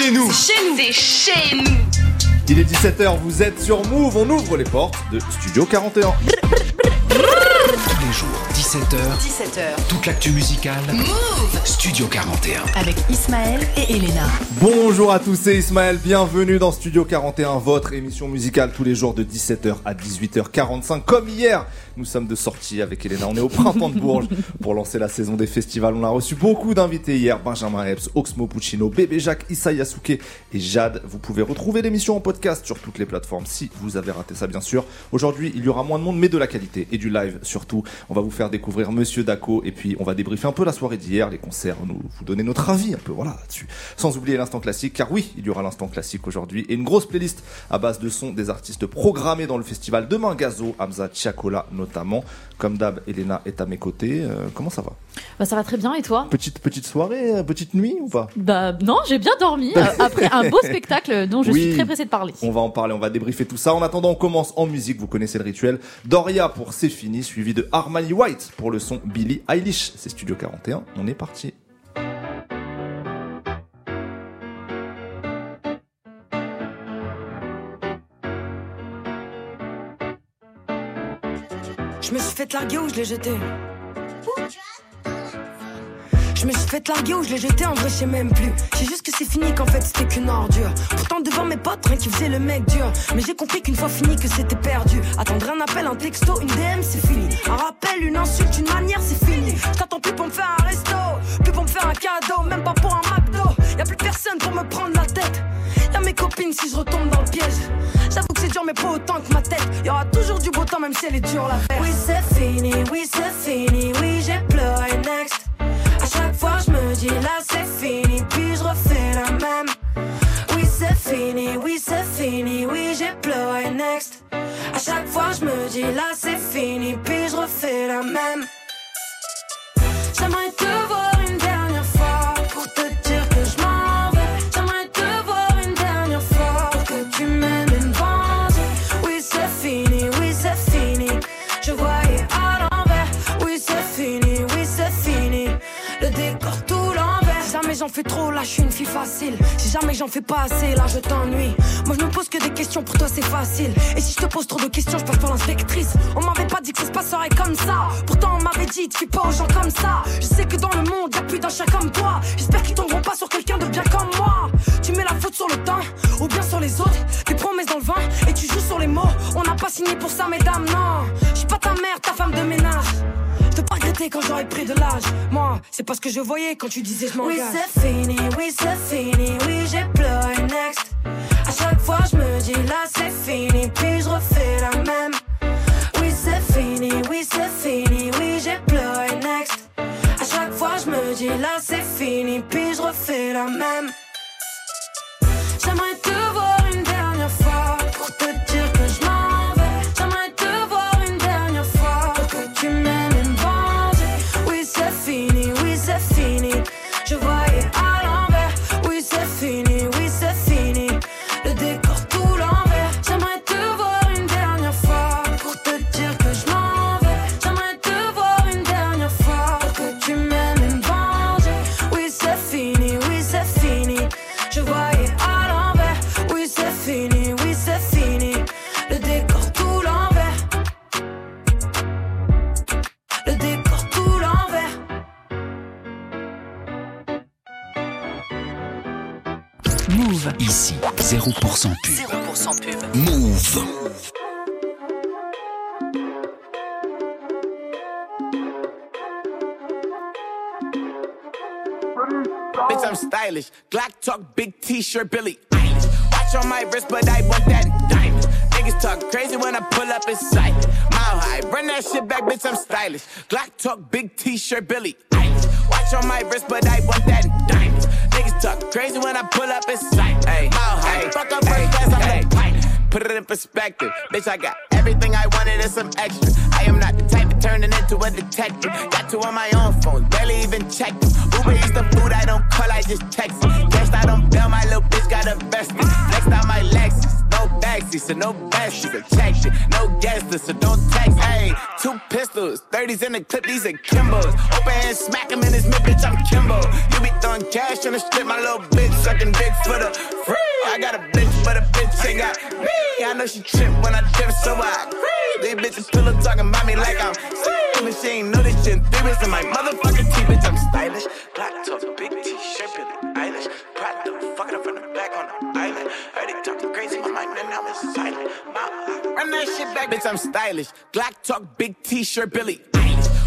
chez nous. C'est chez nous. C'est chez nous. Il est 17h, vous êtes sur Move, on ouvre les portes de Studio 41. Tous les jours, 17h, 17h. toute l'actu musicale. Move Studio 41. avec Ismaël et Elena. Bonjour à tous, c'est Ismaël, bienvenue dans Studio 41, votre émission musicale tous les jours de 17h à 18h45. Comme hier, nous sommes de sortie avec Elena, on est au printemps de Bourges pour lancer la saison des festivals. On a reçu beaucoup d'invités hier, Benjamin Epps, Oxmo Puccino, Bébé Jacques, Issa Yasuke et Jade. Vous pouvez retrouver l'émission en podcast sur toutes les plateformes si vous avez raté ça bien sûr. Aujourd'hui, il y aura moins de monde mais de la qualité et du live surtout. On va vous faire découvrir Monsieur Daco et puis on va débriefer un peu la soirée d'hier, les concerts, nous vous donner notre avis un peu voilà là-dessus. Sans oublier l'instant classique car oui, il y aura l'instant classique aujourd'hui et une grosse playlist à base de sons des artistes programmés dans le festival demain Gazo, Hamza Chiakola notamment. Comme d'hab, Elena est à mes côtés. Euh, comment ça va? Bah, ça va très bien et toi Petite petite soirée, euh, petite nuit ou pas? Bah non, j'ai bien dormi euh, après un beau spectacle dont je Oui. suis très pressée de parler. On va en parler, on va débriefer tout ça. En attendant, on commence en musique, vous connaissez le rituel. Doria pour C'est fini, suivi de Armani White pour le son Billie Eilish. C'est Studio 41, on est parti. Je me suis fait larguer ou je l'ai jeté? Je me suis fait larguer ou je l'ai jeté, en vrai je sais même plus. J'ai juste que c'est fini, qu'en fait c'était qu'une ordure. Pourtant devant mes potes, rien qui faisait le mec dur. Mais j'ai compris qu'une fois fini que c'était perdu. Attendre un appel, un texto, une DM, c'est fini. Un rappel, une insulte, une manière, c'est fini. Je t'attends plus pour me faire un resto, plus pour me faire un cadeau, même pas pour un McDo. Y a plus personne pour me prendre la tête. Y'a mes copines si je retombe dans le piège. J'avoue que c'est dur, mais pas autant que ma tête. Y aura toujours du beau temps, même si elle est dure la faire. Oui, c'est fini, oui, c'est fini, oui, j'ai pleuré next. Chaque fois, je me dis là, c'est fini, puis je refais la même. Oui, c'est fini, oui, c'est fini, oui, j'ai pleuré next. À chaque fois, je me dis là, c'est fini, puis je refais la même. J'aimerais te voir j'en fais trop, là, je suis une fille facile. Si jamais j'en fais pas assez, là, je t'ennuie. Moi, je me pose que des questions, pour toi, c'est facile. Et si je te pose trop de questions, je passe pour l'inspectrice. On m'avait pas dit que ça se passerait comme ça. Pourtant, on m'avait dit, tu pas aux gens comme ça. Je sais que dans le monde, y'a plus d'un chien comme toi. J'espère qu'ils tomberont pas sur quelqu'un de bien comme moi. Tu mets la faute sur le temps, ou bien sur les autres. Tes promesses dans le vin, et tu joues sur les mots. On n'a pas signé pour ça, mesdames, non. Je suis pas ta mère, ta femme de ménage. Je peux pas regretter quand j'aurai pris de l'âge. Moi, c'est pas ce que je voyais quand tu disais je m'engage. Oui, fini, oui, c'est fini, oui, j'ai pleuré next. À chaque fois, je me dis là, c'est fini, puis je refais la même. Oui, c'est fini, oui, c'est fini, oui, j'ai pleuré next. À chaque fois, je me dis là, c'est fini, puis je refais la même. Big t-shirt, Billy. Watch on my wrist, but I want that diamond. Niggas talk crazy when I pull up in sight. Mile high, run that shit back, bitch, I'm stylish. Glock talk, big t-shirt, Billy. Watch on my wrist, but I want that diamond. Niggas talk crazy when I pull up in sight. Put it in perspective, bitch. I got everything I wanted and some extra. I am not the type of turning into a detective. Got two on my own phone, barely even check them. Uber eats the food I don't call, I just text it. I don't bail, my little bitch got a vested. Next out my Lexus, classy, so no you protected. No guesses, so don't text. Hey, two pistols, 30s in the clip, these are Kimbo's. Open hand, smack him in his mid, bitch, I'm Kimbo. You be throwing cash on the strip, my little bitch sucking dick for the free. I got a bitch, but a bitch ain't got me. I know she trip when I trip, so I. These bitches pillow talking about me like I'm sick. And she ain't know this shit. Three bitches in my motherfucking teeth, bitch, I'm stylish. Black top, big t-shirt, Billie Eilish. Prada, fucking up from the back on the. Heard they talking crazy, my mind, and now it's silent. My- Run that shit back, bitch, I'm stylish. Glock talk, big t-shirt, Eilish.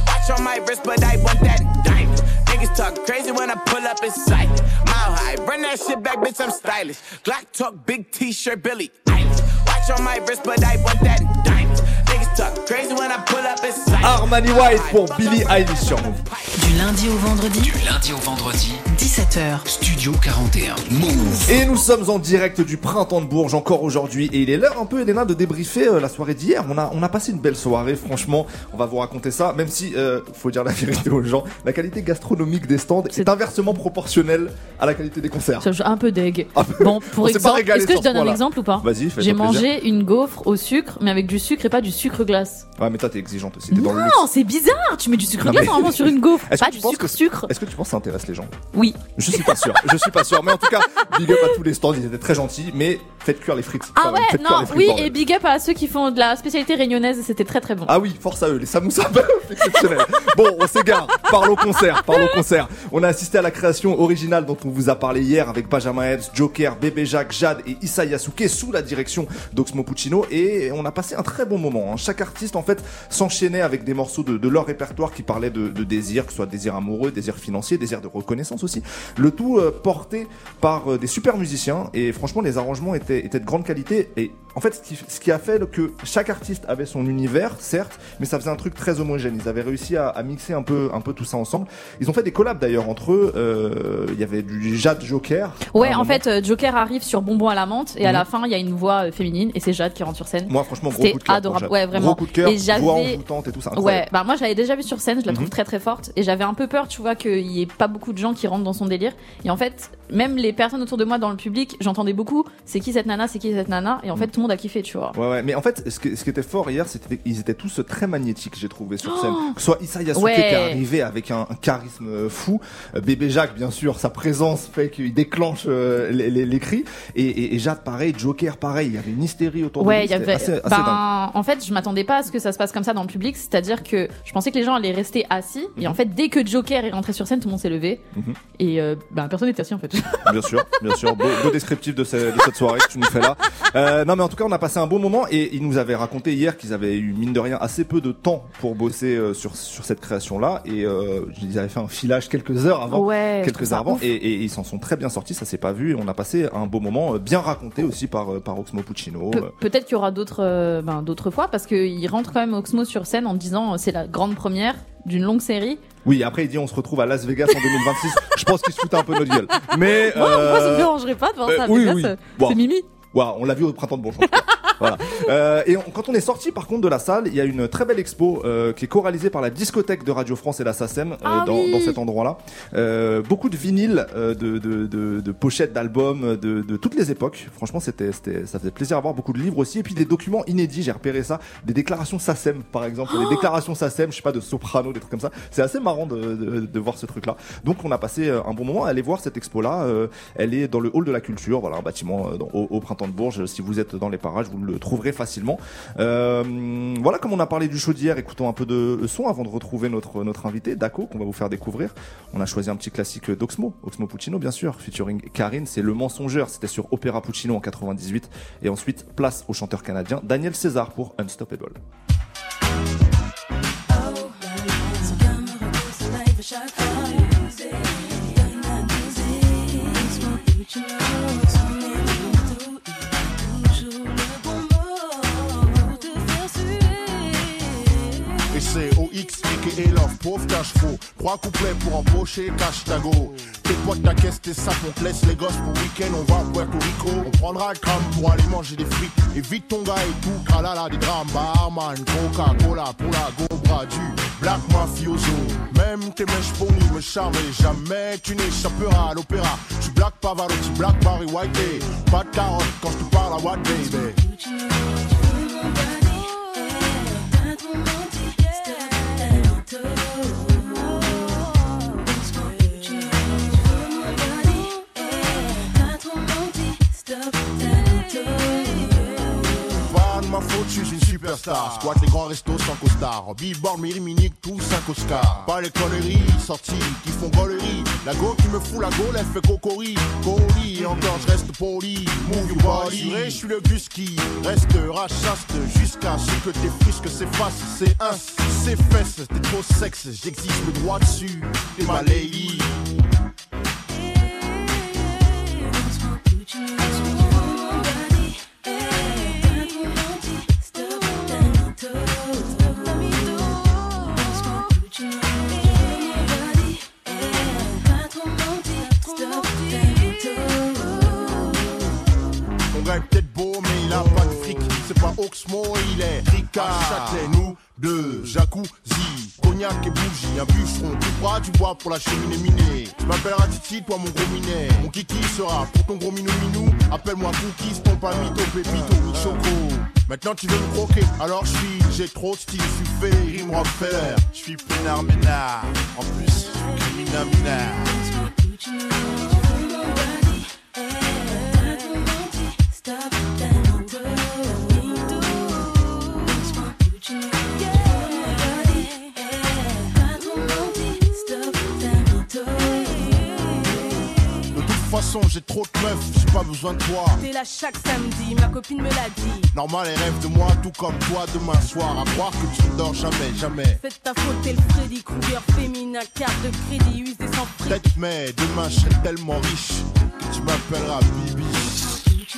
Watch on my wrist, but I want that diamond. Niggas talk crazy when I pull up in sight. Mile high, run that shit back, bitch, I'm stylish. Glock talk, big t-shirt, Eilish. Watch on my wrist, but I want that diamond. Armani White pour Billie Eilish sur Move. Du lundi au vendredi, Du lundi au vendredi, 17h. Studio 41. Move. Et nous sommes en direct du printemps de Bourges encore aujourd'hui et il est l'heure un peu Elena de débriefer euh, la soirée d'hier. On a on a passé une belle soirée franchement. On va vous raconter ça même si euh, faut dire la vérité aux gens, la qualité gastronomique des stands est, C'est- inversement proportionnelle à la qualité des concerts. Un peu deg. Ah, Bon, on pour exemple, est-ce que je donne un exemple ou pas Vas-y, J'ai mangé une gaufre au sucre, mais avec du sucre et pas du sucre glace. Ouais mais toi t'es exigeante aussi, t'es dans le luxe. Non, c'est bizarre. Tu mets du sucre Non, glace mais- normalement sur une gaufre, Est-ce que pas tu du penses sucre que- sucre. Est-ce que tu penses que ça intéresse les gens? Oui. Je suis pas sûr, je suis pas sûr. Mais en tout cas, big up à tous les stands, ils étaient très gentils, mais faites cuire les frites. Ah quand même, ouais, faites cuire non, les frites, oui, bordel. et big up à ceux qui font de la spécialité réunionnaise, c'était très très bon. Ah oui, force à eux, les samoussas exceptionnels. Bon, on s'égare, parle au concert, parle au concert. On a assisté à la création originale dont on vous a parlé hier avec Benjamin Epps, Joker, Bébé Jacques, Jade et Issa Yasuke sous la direction d'Oxmo Puccino et on a passé un très bon moment. hein. Chaque artiste en fait s'enchaînait avec des morceaux de, de leur répertoire qui parlaient de, de désir, que ce soit désir amoureux, désir financier, désir de reconnaissance aussi. Le tout euh, porté par euh, des super musiciens et franchement les arrangements étaient, étaient de grande qualité et en fait ce qui, ce qui a fait que chaque artiste avait son univers certes mais ça faisait un truc très homogène ils avaient réussi à, à mixer un peu un peu tout ça ensemble ils ont fait des collabs d'ailleurs entre eux Euh, il y avait du Jade Joker Ouais, en fait, Joker arrive sur Bonbon à la menthe et à Mhm. la fin, il y a une voix féminine et c'est Jade qui rentre sur scène. moi franchement gros coup de cœur pour adorable. Jade. Ouais, vraiment. Gros coup de cœur Et j'avais- et tout ça Ouais, bah moi je l'avais déjà vu sur scène, je la trouve Mhm. très très forte et j'avais un peu peur, tu vois, qu'il y ait pas beaucoup de gens qui rentrent dans son délire. Et en fait, même les personnes autour de moi dans le public, j'entendais beaucoup, c'est qui cette nana, c'est qui cette nana, et en fait tout le monde a kiffé, tu vois. Ouais, ouais, mais en fait, ce qui, ce qui était fort hier, c'était qu'ils étaient tous très magnétiques, j'ai trouvé sur scène. Que ce soit Issa Yasuke Oh Ouais. qui est arrivé avec un, un charisme euh, fou, euh, Bébé Jacques, bien sûr, sa présence fait qu'il déclenche euh, les, les, les cris, et, et, et Jade pareil, Joker pareil, il y avait une hystérie autour de Ouais, lui, il y avait. assez, assez ben, en fait, je m'attendais pas à ce que ça se passe comme ça dans le public. C'est-à-dire que je pensais que les gens allaient rester assis. Et en fait, dès que Joker est rentré sur scène, tout le monde s'est levé. Mhm. Et euh, ben, personne n'était assis en fait. Bien sûr, bien sûr, beau, beau descriptif de, ce- de cette soirée que tu nous fais là. Euh, non, mais en tout cas, on a passé un bon moment et ils nous avaient raconté hier qu'ils avaient eu mine de rien assez peu de temps pour bosser euh, sur sur cette création-là et ils avaient fait un filage quelques heures avant. ouais. quelques heures avant et, et ils s'en sont très bien sortis ça s'est pas vu et on a passé un beau moment bien raconté aussi par par Oxmo Puccino Pe- Peut-être qu'il y aura d'autres ben, d'autres fois parce qu'il rentre quand même Oxmo sur scène en disant euh, c'est la grande première d'une longue série. oui après il dit on se retrouve à Las Vegas en 2026 je pense qu'il se foutait un peu notre gueule mais Moi, moi, ça me euh, dérangerait pas de voir euh, ça. oui, là, oui. Bon. C'est Mimi. Ouais, on l'a vu au printemps de Bourges voilà. Euh, et on- quand on est sorti par contre de la salle, il y a une très belle expo euh, qui est co-réalisée par la discothèque de Radio France et la SACEM euh, Ah dans, oui. dans cet endroit-là. Euh, beaucoup de vinyles, euh, de, de, de, de pochettes d'albums de, de toutes les époques. Franchement, c'était, c'était, ça faisait plaisir à voir. Beaucoup de livres aussi, et puis des documents inédits. J'ai repéré ça, des déclarations SACEM par exemple, Oh des déclarations SACEM, je sais pas de soprano, des trucs comme ça. C'est assez marrant de, de, de voir ce truc-là. Donc, on a passé euh, un bon moment à aller voir cette expo-là. Euh, elle est dans le hall de la culture, voilà, un bâtiment euh, dans- au, au printemps de Bourges. Si vous êtes dans les parages, vous le trouverez facilement. Euh, voilà, comme on a parlé du show d'hier, écoutons un peu de son avant de retrouver notre notre invité, Daco, qu'on va vous faire découvrir. On a choisi un petit classique d'Oxmo, Oxmo Puccino bien sûr, featuring Karine, c'est Le Mensongeur, c'était sur Opéra Puccino en 98. Et ensuite, place au chanteur canadien Daniel César pour Unstoppable. C'est OX et love, pauvre cash faux. Trois couplets pour empocher, cash ta go. Tes potes, ta caisse, tes sacs, on te laisse les gosses pour week-end, on va à Puerto Rico. On prendra tram pour aller manger des frites. Évite ton gars et tout, kalala, des drames, barman, Coca-Cola pour la gobra du black mafioso. Même tes mèches ponies me charment et jamais tu n'échapperas à l'opéra. Tu black Pavarotti, black Barry White, pas de carotte quand je te parle à what baby. Je suis une superstar. Squat les grands restos sans costard. Billboard, Mini-Minique, tous 5 Oscars. Pas les conneries sorties qui font gollerie. La go qui me fout la gaule, elle fait cocori. Cori, et encore je reste poli. Move your body. Je suis le bus qui restera chaste jusqu'à ce que tes frisques s'effacent. C'est un, c'est fesses, t'es trop sexe. J'existe droit dessus. T'es ma. Gars est peut-être beau, mais il a pas de fric. C'est pas Oxmo, il est Ricard. Châtelet, nous deux, jacuzzi, cognac et bougie, un bûcheron. Tu crois du bois pour la cheminée minée. Je m'appellerai Titi, toi mon gros minet. Mon kiki sera pour ton gros minou minou. Appelle-moi Cookies, ton pas mytho, pépito, Michoko. Maintenant tu veux me croquer, alors je suis, j'ai trop de style, je suis fait, rime Rockefeller. Je suis peinard ménard, en plus, je suis criminel façon, j'ai trop de meufs, j'ai pas besoin de toi. T'es là chaque samedi, ma copine me l'a dit. Normal, elle rêve de moi, tout comme toi demain soir. À croire que tu ne dors jamais, jamais. C'est ta faute, t'es le Freddy Krueger féminin, carte de crédit usée sans prix. Peut-être, mais demain, je serai tellement riche que tu m'appelleras Bibi.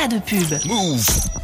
pas de pub. Move.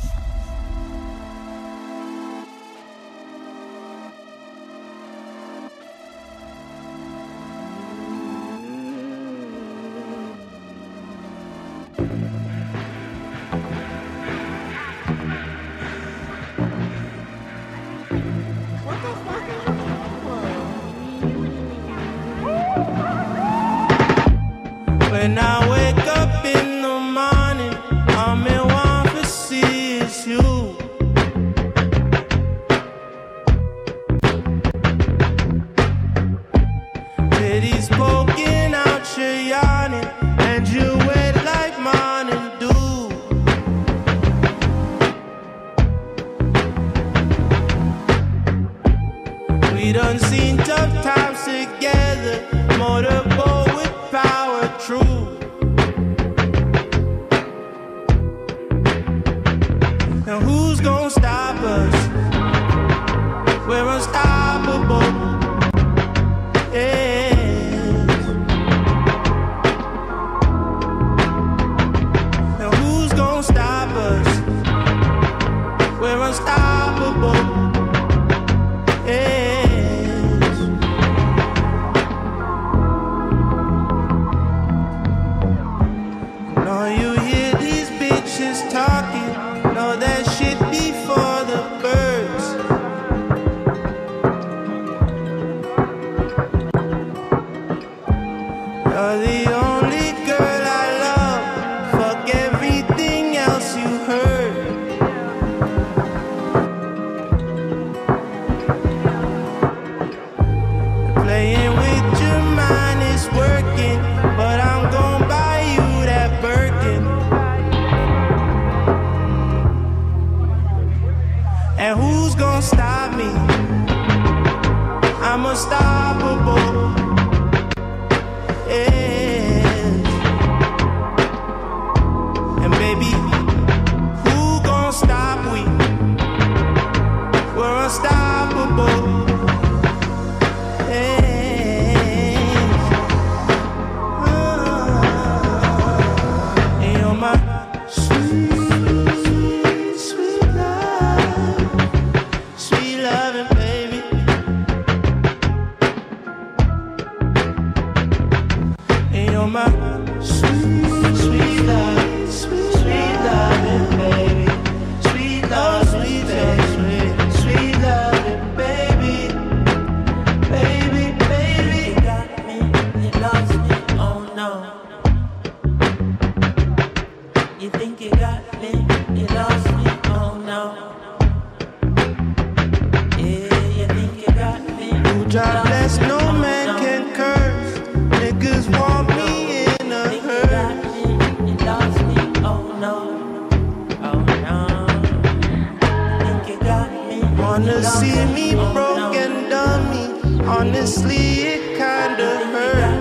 Honestly, it kinda hurts.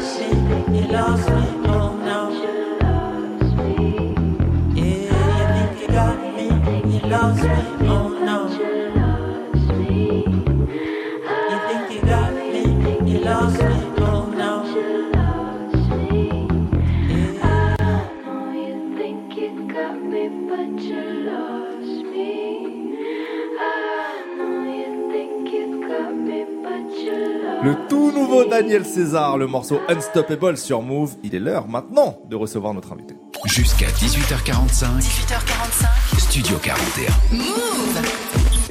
Daniel César, le morceau Unstoppable sur Move. Il est l'heure maintenant de recevoir notre invité. Jusqu'à 18h45, 18h45. Studio 41.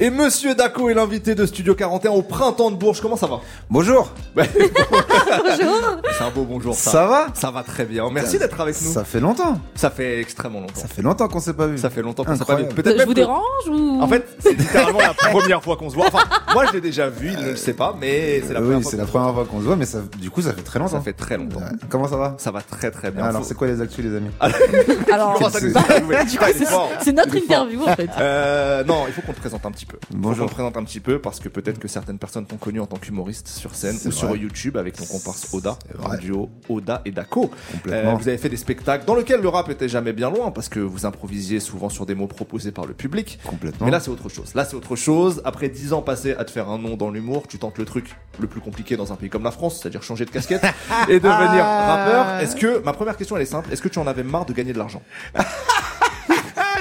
Et Monsieur Daco est l'invité de Studio 41 au printemps de Bourges. Comment ça va? Bonjour. Bonjour. C'est un beau bonjour. Ça, Ça va Ça va très bien. Merci d'être avec nous. Ça fait longtemps. Ça fait extrêmement longtemps. Ça fait longtemps qu'on s'est pas vu. Ça fait longtemps qu'on s'est pas vu. Peut-être Je vous que- dérange ou En fait, c'est littéralement la première fois qu'on se voit. Enfin, moi je l'ai déjà vu, il ne le sait pas, mais c'est la première oui, fois. c'est qu'on la se première fois qu'on se voit, mais ça, du coup, ça fait très longtemps. Ça fait très longtemps. Ouais. Comment ça va Ça va très très bien. Alors, Faut- c'est quoi les actus, les amis Alors, ça nous c'est- notre interview en fait. Euh, non, il faut qu'on te présente un petit peu. Il faut Bonjour. qu'on te présente un petit peu parce que peut-être que certaines personnes t'ont connu en tant qu'humoriste sur scène ou sur. YouTube avec ton comparse Oda, Duo Oda et. Complètement. Euh, vous avez fait des spectacles dans lesquels le rap était jamais bien loin parce que vous improvisiez souvent sur des mots proposés par le public. Complètement. Mais là, c'est autre chose. Là, c'est autre chose. Après 10 ans passés à te faire un nom dans l'humour, tu tentes le truc le plus compliqué dans un pays comme la France, c'est-à-dire changer de casquette et devenir rappeur. Est-ce que, ma première question, elle est simple. Est-ce que tu en avais marre de gagner de l'argent?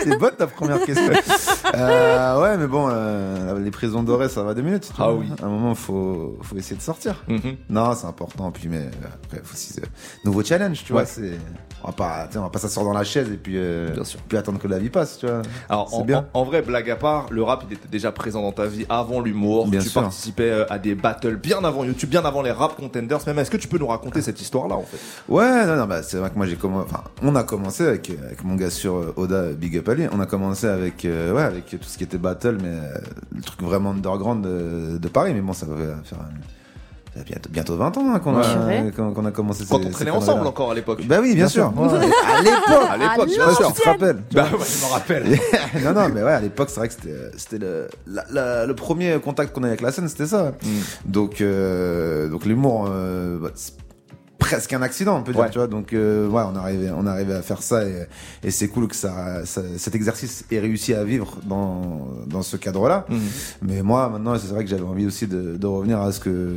c'est bonne ta première question. euh, ouais, mais bon, euh, les prisons dorées, ça va deux minutes. Ah oui. À un moment, faut, faut essayer de sortir. Mhm. Non, c'est important. Puis, mais après, faut aussi euh, nouveau challenge, tu vois. C'est, on va pas, on va pas s'asseoir dans la chaise et puis, euh, Bien sûr. puis attendre que la vie passe, tu vois. Alors, en, bien. en- en vrai, blague à part, le rap, il était déjà présent dans ta vie avant l'humour. Bien tu sûr. participais euh, à des battles bien avant YouTube, bien avant les rap contenders. Même, est-ce que tu peux nous raconter cette histoire-là, en fait? Ouais, non, non, bah, c'est vrai que moi j'ai commencé, enfin, on a commencé avec, euh, avec mon gars sur euh, Oda Big Up Ali. On a commencé avec, euh, ouais, avec tout ce qui était battle, mais le truc vraiment underground de, de Paris. Mais bon, ça va faire bientôt, bientôt 20 ans hein, qu'on Ouais. a, qu'on qu'on a commencé Quand ces- on traînait ensemble encore à l'époque. Bah oui, bien, sûr. Ouais. à l'époque. À l'époque, bien sûr. tu te rappelles. Bah ouais, je me rappelle. non, non, mais ouais, à l'époque, c'est vrai que c'était, c'était le, la- la- le premier contact qu'on avait avec la scène, c'était ça. Mm. Donc, euh, donc l'humour, euh, bah, c'est presque un accident, on peut dire, Ouais. tu vois. Donc, euh, ouais, on arrivait, on arrivait à faire ça et, et c'est cool que ça, ça- cet exercice ait réussi à vivre dans, dans ce cadre-là. Mhm. Mais moi, maintenant, c'est vrai que j'avais envie aussi de, de revenir à ce que,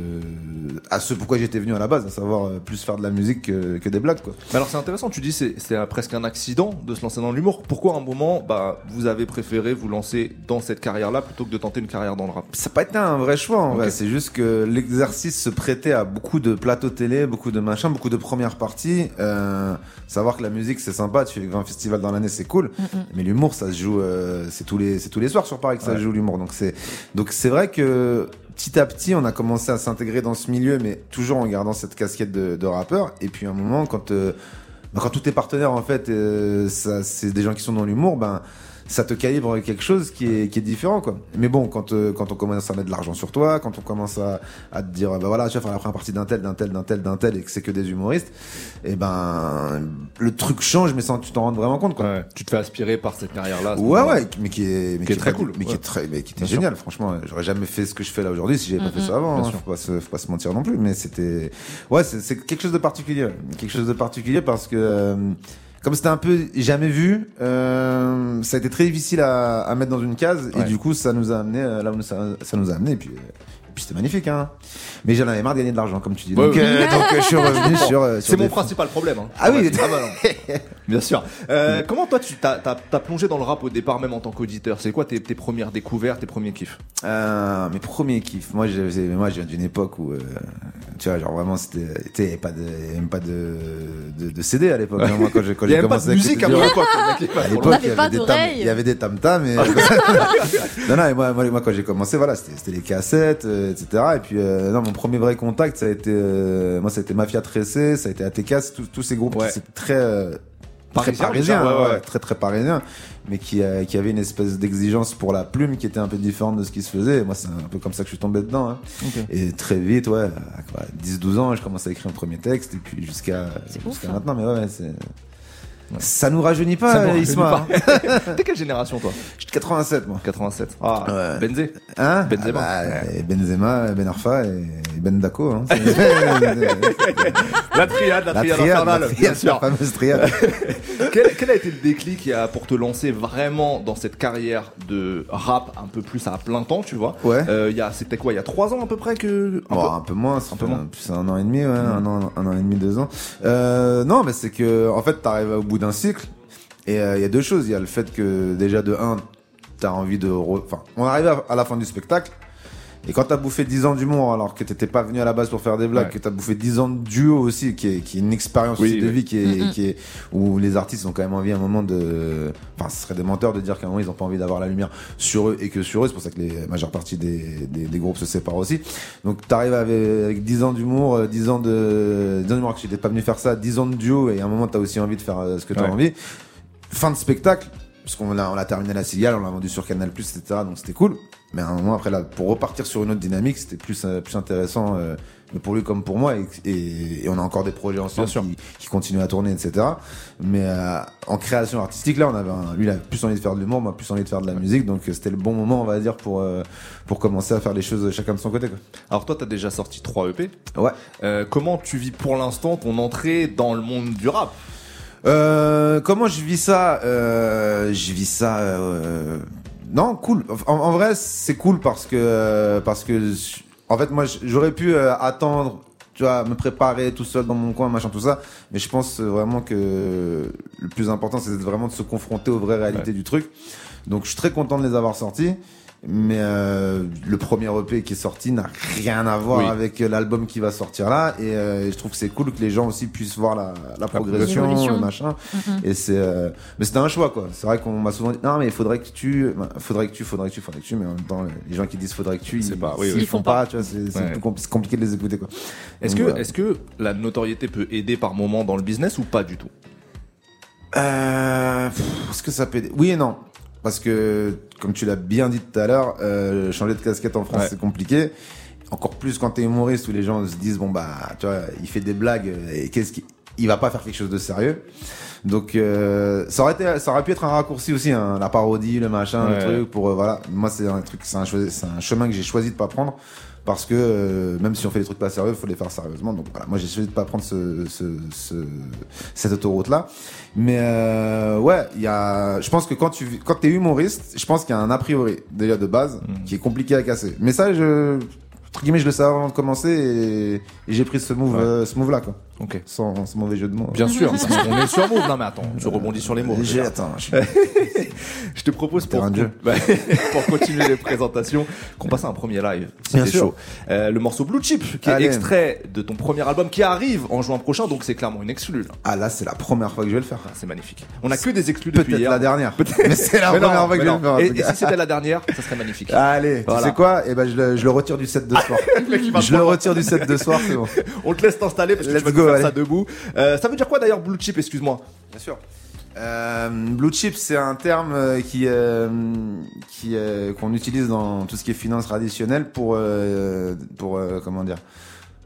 à ce pourquoi j'étais venu à la base, à savoir euh, plus faire de la musique que, que des blagues, quoi. Mais alors c'est intéressant, tu dis c'est c'est presque un accident de se lancer dans l'humour. Pourquoi à un moment bah vous avez préféré vous lancer dans cette carrière-là plutôt que de tenter une carrière dans le rap? Ça n'a pas été un vrai choix en vrai. C'est juste que l'exercice se prêtait à beaucoup de plateaux télé, beaucoup de machins. Machin, beaucoup de premières parties. Euh, savoir que la musique c'est sympa, tu fais un festival dans l'année, c'est cool. Mais l'humour, ça se joue, euh, c'est tous les, c'est tous les soirs sur Paris que ça se joue l'humour. Donc c'est, donc c'est vrai que petit à petit, on a commencé à s'intégrer dans ce milieu, mais toujours en gardant cette casquette de, de rappeur. Et puis à un moment, quand euh, bah, quand tous tes partenaires en fait, euh, ça, c'est des gens qui sont dans l'humour, ben ça te calibre quelque chose qui est, qui est différent quoi. Mais bon, quand euh, quand on commence à mettre de l'argent sur toi, quand on commence à, à te dire bah voilà, tu vas faire la première partie d'un tel, d'un tel, d'un tel, d'un tel et que c'est que des humoristes, et ben le truc change mais sans que tu t'en rendes vraiment compte quoi. Ouais, tu te fais aspirer par cette carrière-là. ce Ouais, ouais, mais qui est, mais Qui est très cool, mais qui est très, mais qui était génial. Franchement, j'aurais jamais fait ce que je fais là aujourd'hui si j'avais pas fait ça avant. Hein. Faut pas se, faut pas se mentir non plus. Mais c'était, ouais, c'est c'est quelque chose de particulier, quelque chose de particulier parce que euh, comme c'était un peu jamais vu, euh, ça a été très difficile à, à mettre dans une case et Ouais. du coup ça nous a amené euh, là où ça, ça nous a amené et puis. euh, puis c'était magnifique, hein. Mais j'en avais marre de gagner de l'argent, comme tu dis. Donc, euh, donc, euh, je suis revenu sur. euh, sur C'est des- mon principal problème. Hein. Ah oui, Ouais. bah non. Bien sûr. Euh, comment toi tu t'as, t'as, t'as plongé dans le rap au départ même en tant qu'auditeur? C'est quoi tes, tes premières découvertes, tes premiers kiffs? Euh, mes premiers kiffs. Moi, j'ai- moi, je viens d'une époque où, euh, tu vois, genre vraiment, c'était, tu sais, il y avait pas de, il y avait même pas de, de, de CD à l'époque. hein. Moi, quand j'ai, quand Il y j'ai avait pas commencé de musique à mon rap, époque. le mec, il est pas à l'époque, loin. il y avait des tam, d'oreilles. il y avait des tam non, non, et moi, moi, moi, quand j'ai commencé, voilà, c'était, c'était les cassettes, euh, etc. Et puis, euh, non, mon premier vrai contact, ça a été, euh, moi, ça a été Mafia Tressé, ça a été ATK, c'est tous, ces groupes Ouais. c'était très, euh, très Parisien, ouais, ouais, ouais. très très parisien, mais qui, euh, qui avait une espèce d'exigence pour la plume qui était un peu différente de ce qui se faisait. Et moi, c'est un peu comme ça que je suis tombé dedans. hein. Et très vite, ouais, à quoi, 10-12 ans, je commence à écrire un premier texte, et puis jusqu'à C'est jusqu'à hein. maintenant, mais ouais, c'est. Ça nous rajeunit pas, nous Isma. T'es quelle génération toi Je suis de 87, moi. 87. Ah, Ouais. Benzé. Hein Benzema. Ah bah, et Benzema, Ben Arfa et Ben Dako. Hein. C'est- La triade, la, la triade, triade, infernale, la bien triade, la sûr. fameuse triade. quel, quel a été le déclic qui a- pour te lancer vraiment dans cette carrière de rap un peu plus à plein temps, tu vois Ouais. Euh, y c'était quoi Il y a trois ans à peu près que. un Bon, peu- un peu moins, ça Un peu moins. un an et demi, ouais, un, an, un an et demi, deux ans. Euh, non, mais c'est que, en fait, t'arrives au bout d'un cycle, et euh, il y a deux choses. Il y a le fait que, déjà, de un, t'as envie de... Enfin, on arrive à la fin du spectacle, et quand t'as bouffé 10 ans d'humour, alors que t'étais pas venu à la base pour faire des blagues, Ouais. que t'as bouffé 10 ans de duo aussi, qui est, qui est une expérience Oui, aussi de oui. vie, qui est, qui est, où les artistes ont quand même envie à un moment de... Enfin, ce serait des menteurs de dire qu'à un moment, ils ont pas envie d'avoir la lumière sur eux et que sur eux. C'est pour ça que les majeure partie des, des, des groupes se séparent aussi. Donc t'arrives avec, avec 10 ans d'humour, euh, 10 ans de 10 ans d'humour que tu n'étais pas venu faire ça, 10 ans de duo et à un moment t'as aussi envie de faire euh, ce que t'as Ouais. envie. Fin de spectacle, parce qu'on l'a on l'a terminé à la cigale, on l'a vendu sur Canal+, etc. Donc c'était cool. Mais à un moment après là, pour repartir sur une autre dynamique, c'était plus euh, plus intéressant. euh, pour lui comme pour moi, et, et, et on a encore des projets ensemble qui, qui continuent à tourner, etc. Mais euh, en création artistique, là, on avait un- lui, il avait plus envie de faire de l'humour, moi, plus envie de faire de la musique, donc euh, c'était le bon moment, on va dire, pour euh, pour commencer à faire les choses chacun de son côté. Quoi. Alors toi, t'as déjà sorti 3 EP. Ouais. Euh, comment tu vis pour l'instant ton entrée dans le monde du rap? Euh, comment je vis ça? Euh, Je vis ça. euh, non, cool. En, en vrai, c'est cool parce que parce que en fait, moi, j'aurais pu euh, attendre. Tu vois, me préparer tout seul dans mon coin, machin, tout ça. Mais je pense vraiment que le plus important, c'est vraiment de se confronter aux vraies réalités du truc. Donc, je suis très content de les avoir sortis. Mais euh, le premier EP qui est sorti n'a rien à voir Oui. avec l'album qui va sortir là. Et, euh, et je trouve que c'est cool que les gens aussi puissent voir la, la progression, le machin. Mhm. Et c'est, euh, mais c'était un choix quoi. C'est vrai qu'on m'a souvent dit non mais il faudrait que tu, bah, faudrait que tu, faudrait que tu, faudrait que tu. Mais en même temps, les gens qui disent faudrait que tu, C'est ils, pas- oui. Ils font font pas. Tu vois, c'est c'est Ouais. plus compl- c'est compliqué de les écouter quoi. Est-ce que, voilà. est-ce que la notoriété peut aider par moment dans le business ou pas du tout? Euh, Est-ce que ça peut aider? Oui et non. Parce que, comme tu l'as bien dit tout à l'heure, euh, changer de casquette en France, Ouais. c'est compliqué. Encore plus quand t'es humoriste où les gens se disent, bon bah, tu vois, il fait des blagues et qu'est-ce qu'il... Il va pas faire quelque chose de sérieux. Donc, euh, ça, aurait été, ça aurait pu être un raccourci aussi, hein, la parodie, le machin, Ouais. le truc, pour, euh, voilà. Moi, c'est un truc, c'est un, choisi- c'est un chemin que j'ai choisi de pas prendre. Parce que euh, même si on fait des trucs pas sérieux, il faut les faire sérieusement. Donc voilà, moi j'ai choisi de pas prendre ce, ce, ce, cette autoroute là. Mais euh, ouais, il y a. Je pense que quand tu quand t'es humoriste, je pense qu'il y a un a priori déjà de base qui est compliqué à casser. Mais ça, je entre guillemets, je le savais avant de commencer et, et j'ai pris ce move, Ouais. euh, ce move là quoi. Ok. Sans, sans mauvais jeu de mots. Bien sûr, qu'on est sur Move. Non mais attends, tu rebondis sur les mots. J'ai, attends, je Je te propose pour, jeu. Bah, pour continuer les présentations qu'on passe à un premier live. Bien sûr. chaud. Euh, le morceau Blue Chip, qui Allez. est extrait de ton premier album qui arrive en juin prochain, donc c'est clairement une exclue. là. Ah là, c'est la première fois que je vais le faire. Ah, c'est magnifique. On a que des exclus depuis hier. la dernière. Mais c'est la Mais non, première fois que je vais le faire. Et, si c'était la dernière, ça serait magnifique. Allez, Voilà. tu sais quoi? Eh ben, je le, je le retire du set de soir. je le retire du set de soir, c'est bon. On te laisse t'installer parce que Let's tu vas go, nous faire allez. ça debout. Euh, ça veut dire quoi d'ailleurs Blue Chip, excuse-moi Bien sûr. Euh, blue chip, c'est un terme euh, qui euh, qui euh, qu'on utilise dans tout ce qui est finance traditionnelle pour euh, pour euh, comment dire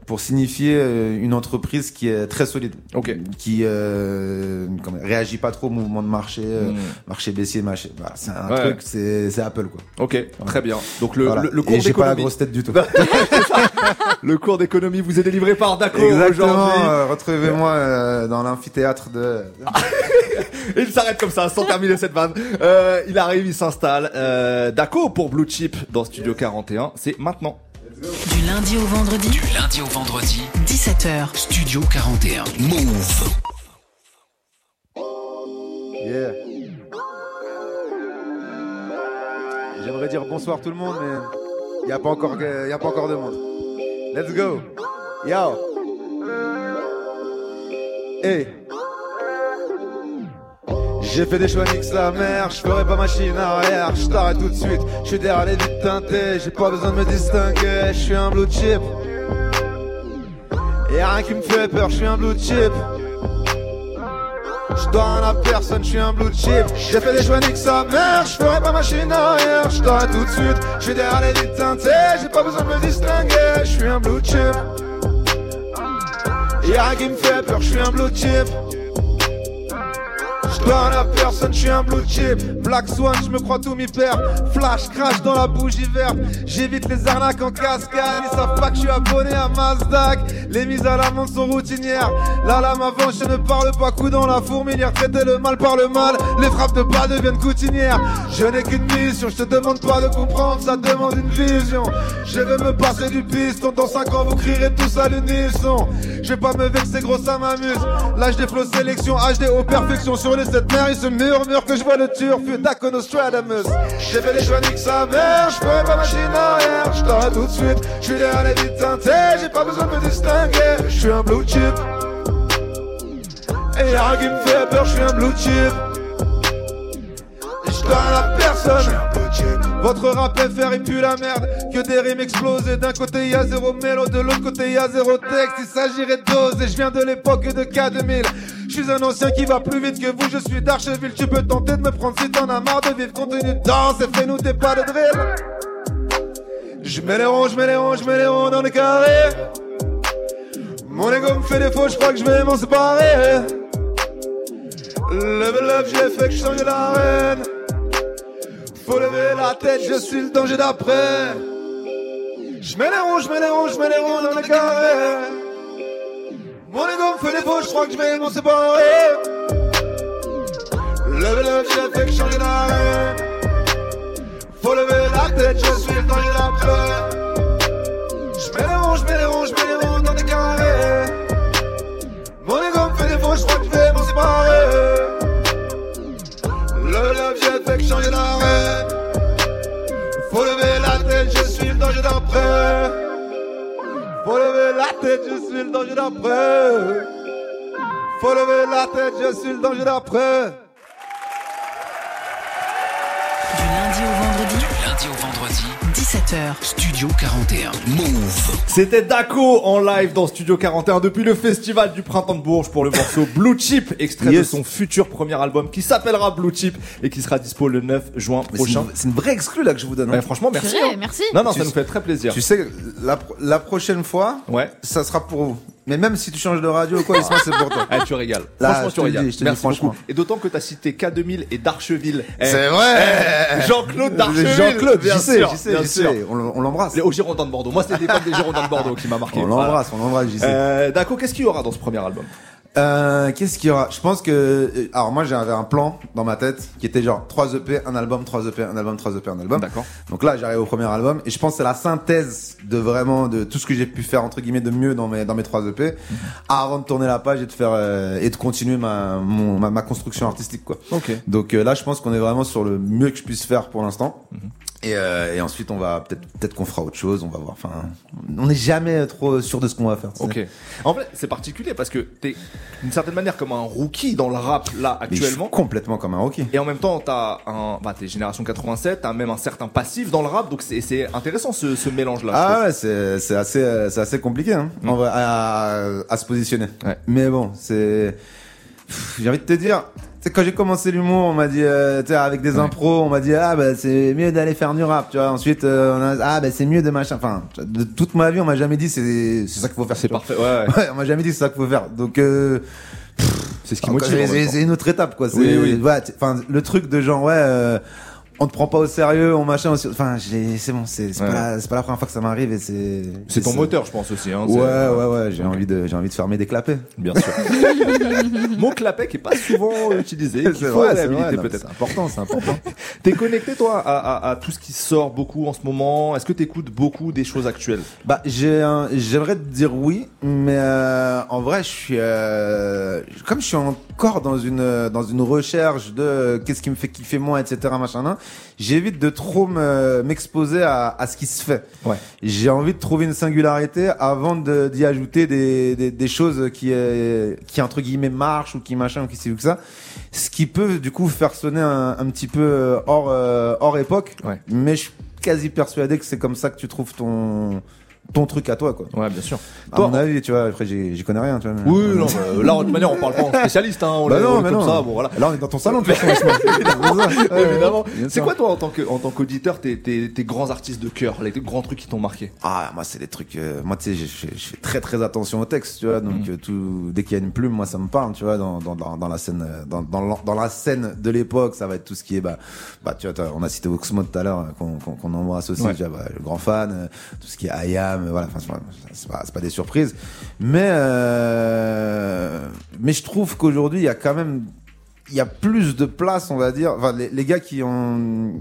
pour signifier une entreprise qui est très solide, Ok. qui euh, comment réagit pas trop au mouvement de marché, euh, Mm. marché baissier, marché. C'est un Ouais. truc, c'est c'est Apple quoi. Ok, très bien. Donc le, Voilà. le, le cours Et j'ai pas la grosse tête du tout. le cours d'économie vous est délivré par Daco Exactement. aujourd'hui. euh, Retrouvez-moi euh, dans l'amphithéâtre de. Il s'arrête comme ça, sans terminer cette vanne. Euh, il arrive, il s'installe. Euh, Daco pour Blue Chip dans Studio 41, c'est maintenant. Du lundi au vendredi, Du lundi au vendredi, 17h. Studio 41. Move. Yeah. J'aimerais dire bonsoir tout le monde, mais il n'y a, pas encore que- y a pas encore de monde. Let's go. Yo. Hey. J'ai fait des choix nix la mer, je ferai pas machine arrière, je t'arrête tout de suite, je suis derrière les vitres teintées, j'ai pas besoin de me distinguer, je suis un blue chip. Y'a rien qui me fait peur, je suis un blue chip. Je dois à personne, je suis un blue chip. J'ai fait des choix nique sa mère, je ferai pas machine arrière. Je tout de suite, je suis derrière les vitres teintées. J'ai pas besoin de me distinguer, je suis un blue chip. Y'a qui me fait peur, je suis un blue chip. Je dois à personne, je suis un blue chip. Black Swan, je me crois tout mi-père. Flash, crash dans la bougie verte. J'évite les arnaques en cascade. Ils savent pas que je suis abonné à Mazdak. Les mises à l'amende sont routinières. La lame avance, je ne parle pas coup dans la fourmilière. Traiter le mal par le mal. Les frappes de pas deviennent coutumières. Je n'ai qu'une mission, je te demande pas de comprendre, ça demande une vision. Je vais me passer du piston. Dans 5 ans, vous crierez tous à l'unisson. Je vais pas me vexer, gros, ça m'amuse. L'âge des flots sélection, HD aux perfection. Sur les 7 mers, ils se murmurent que je vois le turfu d'Aconostradamus. J'ai fait les choix nique sa mère, je ferai pas machine arrière. Je t'arrête tout de suite, je suis derrière les vitres teintées. J'ai pas besoin de me distinguer, je suis un blue chip. Et y'a rien qui me fait peur, je suis un blue chip. Et je à personne. Votre rap FR il pue la merde. Que des rimes explosées. D'un côté y a zéro mélo, de l'autre côté y a zéro texte. Il s'agirait de dose et je viens de l'époque de K2000. Je suis un ancien qui va plus vite que vous. Je suis d'Archeville. Tu peux tenter de me prendre si t'en as marre de vivre. Continue de danser, fais-nous des pas de drill. Je mets les ronds, je mets les ronds, je mets les ronds dans les carrés. Mon ego me fait défaut, je crois que je vais m'en séparer. Level up, j'ai fait que je change l'arène. Faut lever la tête, je suis le danger d'après. Je mets les ronds, je mets les ronds, je mets les ronds dans les carrés. Mon ego me fait défaut, je crois que je vais m'en séparer. Level up, j'ai fait que changer d'arrêt. Faut lever la tête, je suis le danger d'après. Je mets les ronds, je mets les ronds, je mets les ronds dans des carrés. Mon ego me fait défaut, je crois que je vais m'en séparer. Up, j'ai fait que changer d'arrêt. Danger d'après. Faut lever la tête, je suis le danger d'après. Faut lever la tête, je suis le danger d'après. 17h. Studio 41. Move. C'était Daco en live dans Studio 41 depuis le festival du printemps de Bourges pour le morceau Blue Chip, extrait de son futur premier album qui s'appellera Blue Chip et qui sera dispo le 9 juin Mais prochain. c'est une vraie exclue là que je vous donne. hein. Ouais, franchement, merci. Hein. merci. Non, non, Tu ça nous fait très plaisir. Tu sais, la, la prochaine fois, Ouais. ça sera pour vous. Mais même si tu changes de radio ou quoi, Isma, c'est pour toi. Ah, tu régales. Là, franchement, je tu te le régales. dis, je te le dis Merci franchement. beaucoup. Et d'autant que t'as cité K2000 et d'Archeville. Eh, C'est vrai. eh, Jean-Claude d'Archeville. Jean-Claude, bien j'y sais, sûr, j'y sais, bien j'y sûr. sais. On, l'embrasse. Les- Girondins de Bordeaux. Moi, c'était l'époque des Girondins de Bordeaux qui m'a marqué. On l'embrasse, on l'embrasse, j'y sais. Euh, D'accord, qu'est-ce qu'il y aura dans ce premier album? Euh, Qu'est-ce qu'il y aura? Je pense que. euh, Alors, moi, j'avais un plan dans ma tête qui était genre 3 EP, un album, 3 EP, un album, 3 EP, un album. D'accord. Donc là, j'arrive au premier album et je pense que c'est la synthèse de vraiment de tout ce que j'ai pu faire entre guillemets de mieux dans mes dans mes 3 EP avant de tourner la page et de faire euh, et de continuer ma, mon, ma ma construction artistique quoi. Ok. Donc euh, là, je pense qu'on est vraiment sur le mieux que je puisse faire pour l'instant. Et, euh, et ensuite, on va peut-être peut-être qu'on fera autre chose. On va voir. Enfin, on n'est jamais trop sûr de ce qu'on va faire. sais. Ok. En fait, c'est particulier parce que t'es d'une certaine manière comme un rookie dans le rap là actuellement. complètement comme un rookie. Et en même temps, t'as un, bah, t'es génération 87, t'as même un certain passif dans le rap, donc c'est, c'est intéressant ce, ce mélange-là. je Ah ouais, c'est c'est assez euh, c'est assez compliqué hein, en vrai, à, à se positionner. Ouais. Mais bon, c'est j'ai envie de te dire, sais quand j'ai commencé l'humour, on m'a dit euh, tu sais avec des impros, on m'a dit ah bah c'est mieux d'aller faire du rap, tu vois. Ensuite euh, on a ah bah c'est mieux de machin enfin de toute ma vie, on m'a jamais dit c'est c'est ça qu'il faut faire. C'est parfait. Ouais, ouais. Ouais, on m'a jamais dit c'est ça qu'il faut faire. Donc euh, C'est ce qui motive. c'est une autre étape quoi. C'est Oui, oui. ouais, t- enfin le truc de genre ouais euh, on te prend pas au sérieux, on machin aussi. Enfin, j'ai- c'est bon, c'est c'est Ouais. pas, la- c'est pas la première fois que ça m'arrive et c'est. C'est ton moteur, je pense aussi. Hein, Ouais, ouais, ouais, j'ai envie de, j'ai envie de fermer des clapets. Bien sûr. Mon clapet qui est pas souvent utilisé, C'est vrai, c'est peut-être. C'est important, c'est important. T'es connecté toi à, à, à tout ce qui sort beaucoup en ce moment? Est-ce que t'écoutes beaucoup des choses actuelles? Bah, j'ai, un- j'aimerais te dire oui, mais euh, en vrai, je suis, euh, comme je suis encore dans une, dans une recherche de euh, qu'est-ce qui me fait kiffer moi, etc., machin, j'évite de trop me, m'exposer à, à ce qui se fait. Ouais. J'ai envie de trouver une singularité avant d'y ajouter des, des, des choses qui, euh, qui entre guillemets marchent ou qui machin ou qui c'est ou que ça. Ce qui peut du coup faire sonner un, un petit peu euh, hors, euh, hors époque. Ouais. Mais je suis quasi persuadé que c'est comme ça que tu trouves ton, ton truc à toi, quoi. Ouais, bien sûr. À Toi, mon avis, tu vois, après j'y connais rien, tu vois. mais- Oui, non, mais là, de toute manière, on parle pas en spécialiste, hein, on Bah est, non, mais comme non. ça, bon voilà. Là, on est dans ton salon, de toute façon. Évidemment. C'est quoi toi en tant que en tant qu'auditeur tes, tes, tes grands artistes de cœur, les grands trucs qui t'ont marqué? Ah, moi, c'est des trucs. euh, moi, tu sais, je, fais très très attention au texte, tu vois. Donc, euh, tout, dès qu'il y a une plume, moi, ça me parle, tu vois. Dans, dans, dans, dans la scène, euh, dans, dans, la scène de l'époque, ça va être tout ce qui est, bah, bah, tu vois, on a cité Oxmo tout à l'heure, euh, qu'on qu'on qu'on embrasse aussi, Ouais. tu vois, bah, le grand fan, euh, tout ce qui est IAM, voilà. Enfin, c'est pas, pas, des surprises, mais euh, mais je trouve qu'aujourd'hui, il y a quand même, il y a plus de place, on va dire. Enfin, les, les gars qui ont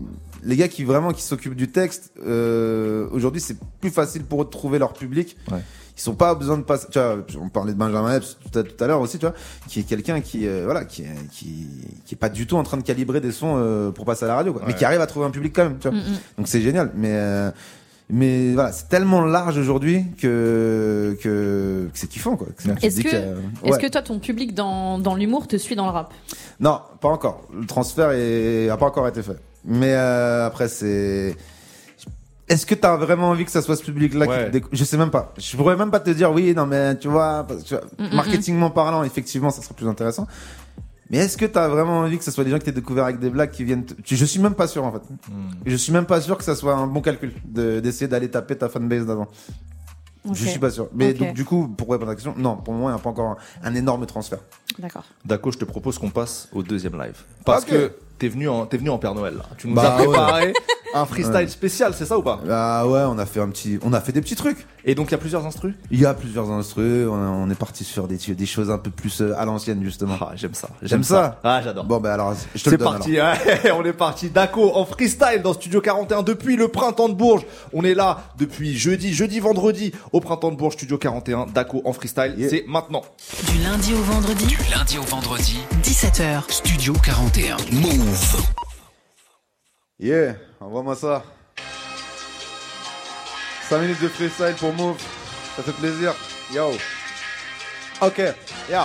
les gars qui vraiment qui s'occupent du texte euh, aujourd'hui c'est plus facile pour eux de trouver leur public Ouais. ils sont pas besoin de passer tu vois on parlait de Benjamin Epps tout à, tout à l'heure aussi tu vois qui est quelqu'un qui euh, voilà qui est, qui qui est pas du tout en train de calibrer des sons euh, pour passer à la radio quoi. mais qui arrive à trouver un public quand même tu vois Mm, mm. donc c'est génial mais euh, mais voilà c'est tellement large aujourd'hui que que, que c'est kiffant quoi Est-ce que, euh, que toi, ton public dans, dans l'humour te suit dans le rap? Non, pas encore. Le transfert est... a pas encore été fait. Mais euh, après, c'est. Est-ce que t'as vraiment envie que ça soit ce public-là Ouais. qui Je sais même pas. Je pourrais même pas te dire oui, non, mais tu vois, tu vois, Mm, mm, marketingment parlant, effectivement, ça serait plus intéressant. Mais est-ce que t'as vraiment envie que ce soit des gens que t'aies découvert avec des blagues qui viennent te- Je suis même pas sûr en fait. Hmm. Je suis même pas sûr que ça soit un bon calcul de- d'essayer d'aller taper ta fanbase d'avant. Je suis pas sûr. Mais donc du coup, pour répondre à la question, non, pour moi, il n'y a pas encore un, un énorme transfert. D'accord. Daco, je te propose qu'on passe au deuxième live. Parce que t'es venu en t'es venu en Père Noël là. Tu nous Bah as préparé un freestyle Ouais. spécial, c'est ça ou pas Ah ouais, on a fait un petit, on a fait des petits trucs. Et donc il y a plusieurs instrus Il y a plusieurs instrus, on, on est parti sur des, des choses un peu plus euh, à l'ancienne justement. Ah, j'aime ça. J'aime ça. Ah, j'adore. Bon ben alors, je te C'est le donne parti, ouais, on est parti. Daco en freestyle dans Studio 41 depuis le printemps de Bourges. On est là depuis jeudi, jeudi, vendredi au printemps de Bourges, Studio 41. Daco en freestyle, Yeah. c'est maintenant. Du lundi au vendredi, Du lundi au vendredi, 17h. Studio 41. Move. Yeah, envoie-moi ça. 5 minutes de freestyle pour Move, ça fait plaisir. Yo. Ok, yo.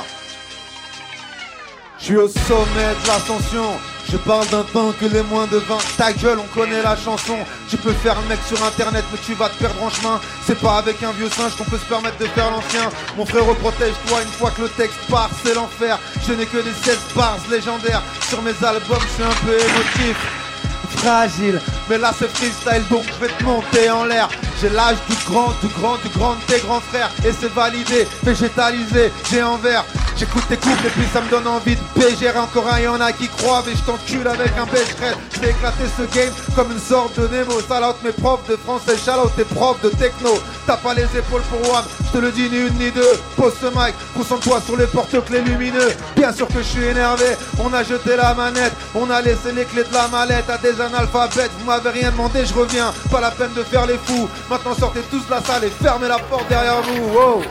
Je suis au sommet de l'ascension. Je parle d'un temps que les moins de 20 Ta gueule, on connaît la chanson Tu peux faire un mec sur internet mais tu vas te perdre en chemin C'est pas avec un vieux singe qu'on peut se permettre de faire l'ancien Mon frère protège-toi une fois que le texte part C'est l'enfer Je n'ai que des 16 bars légendaires Sur mes albums je suis un peu émotif fragile. Mais là c'est freestyle donc je vais te monter en l'air. J'ai l'âge du grand, du grand, du grand de tes grands frères. Et c'est validé, végétalisé, j'ai en vert. J'écoute tes couples et puis ça me donne envie de bégérer encore un, y'en a qui croient, mais je t'encule avec un becherel. Je vais éclater ce game comme une sorte de Nemo. Saloute mes profs de français, shout tes profs de techno. T'as pas les épaules pour one, je te le dis ni une ni deux. Pose ce mic, concentre-toi sur les porte-clés lumineux. Bien sûr que je suis énervé, on a jeté la manette, on a laissé les clés de la mallette à des analphabètes. Vous m'avez rien demandé, je reviens. Pas la peine de faire les fous. Maintenant sortez tous de la salle et fermez la porte derrière vous. Wow.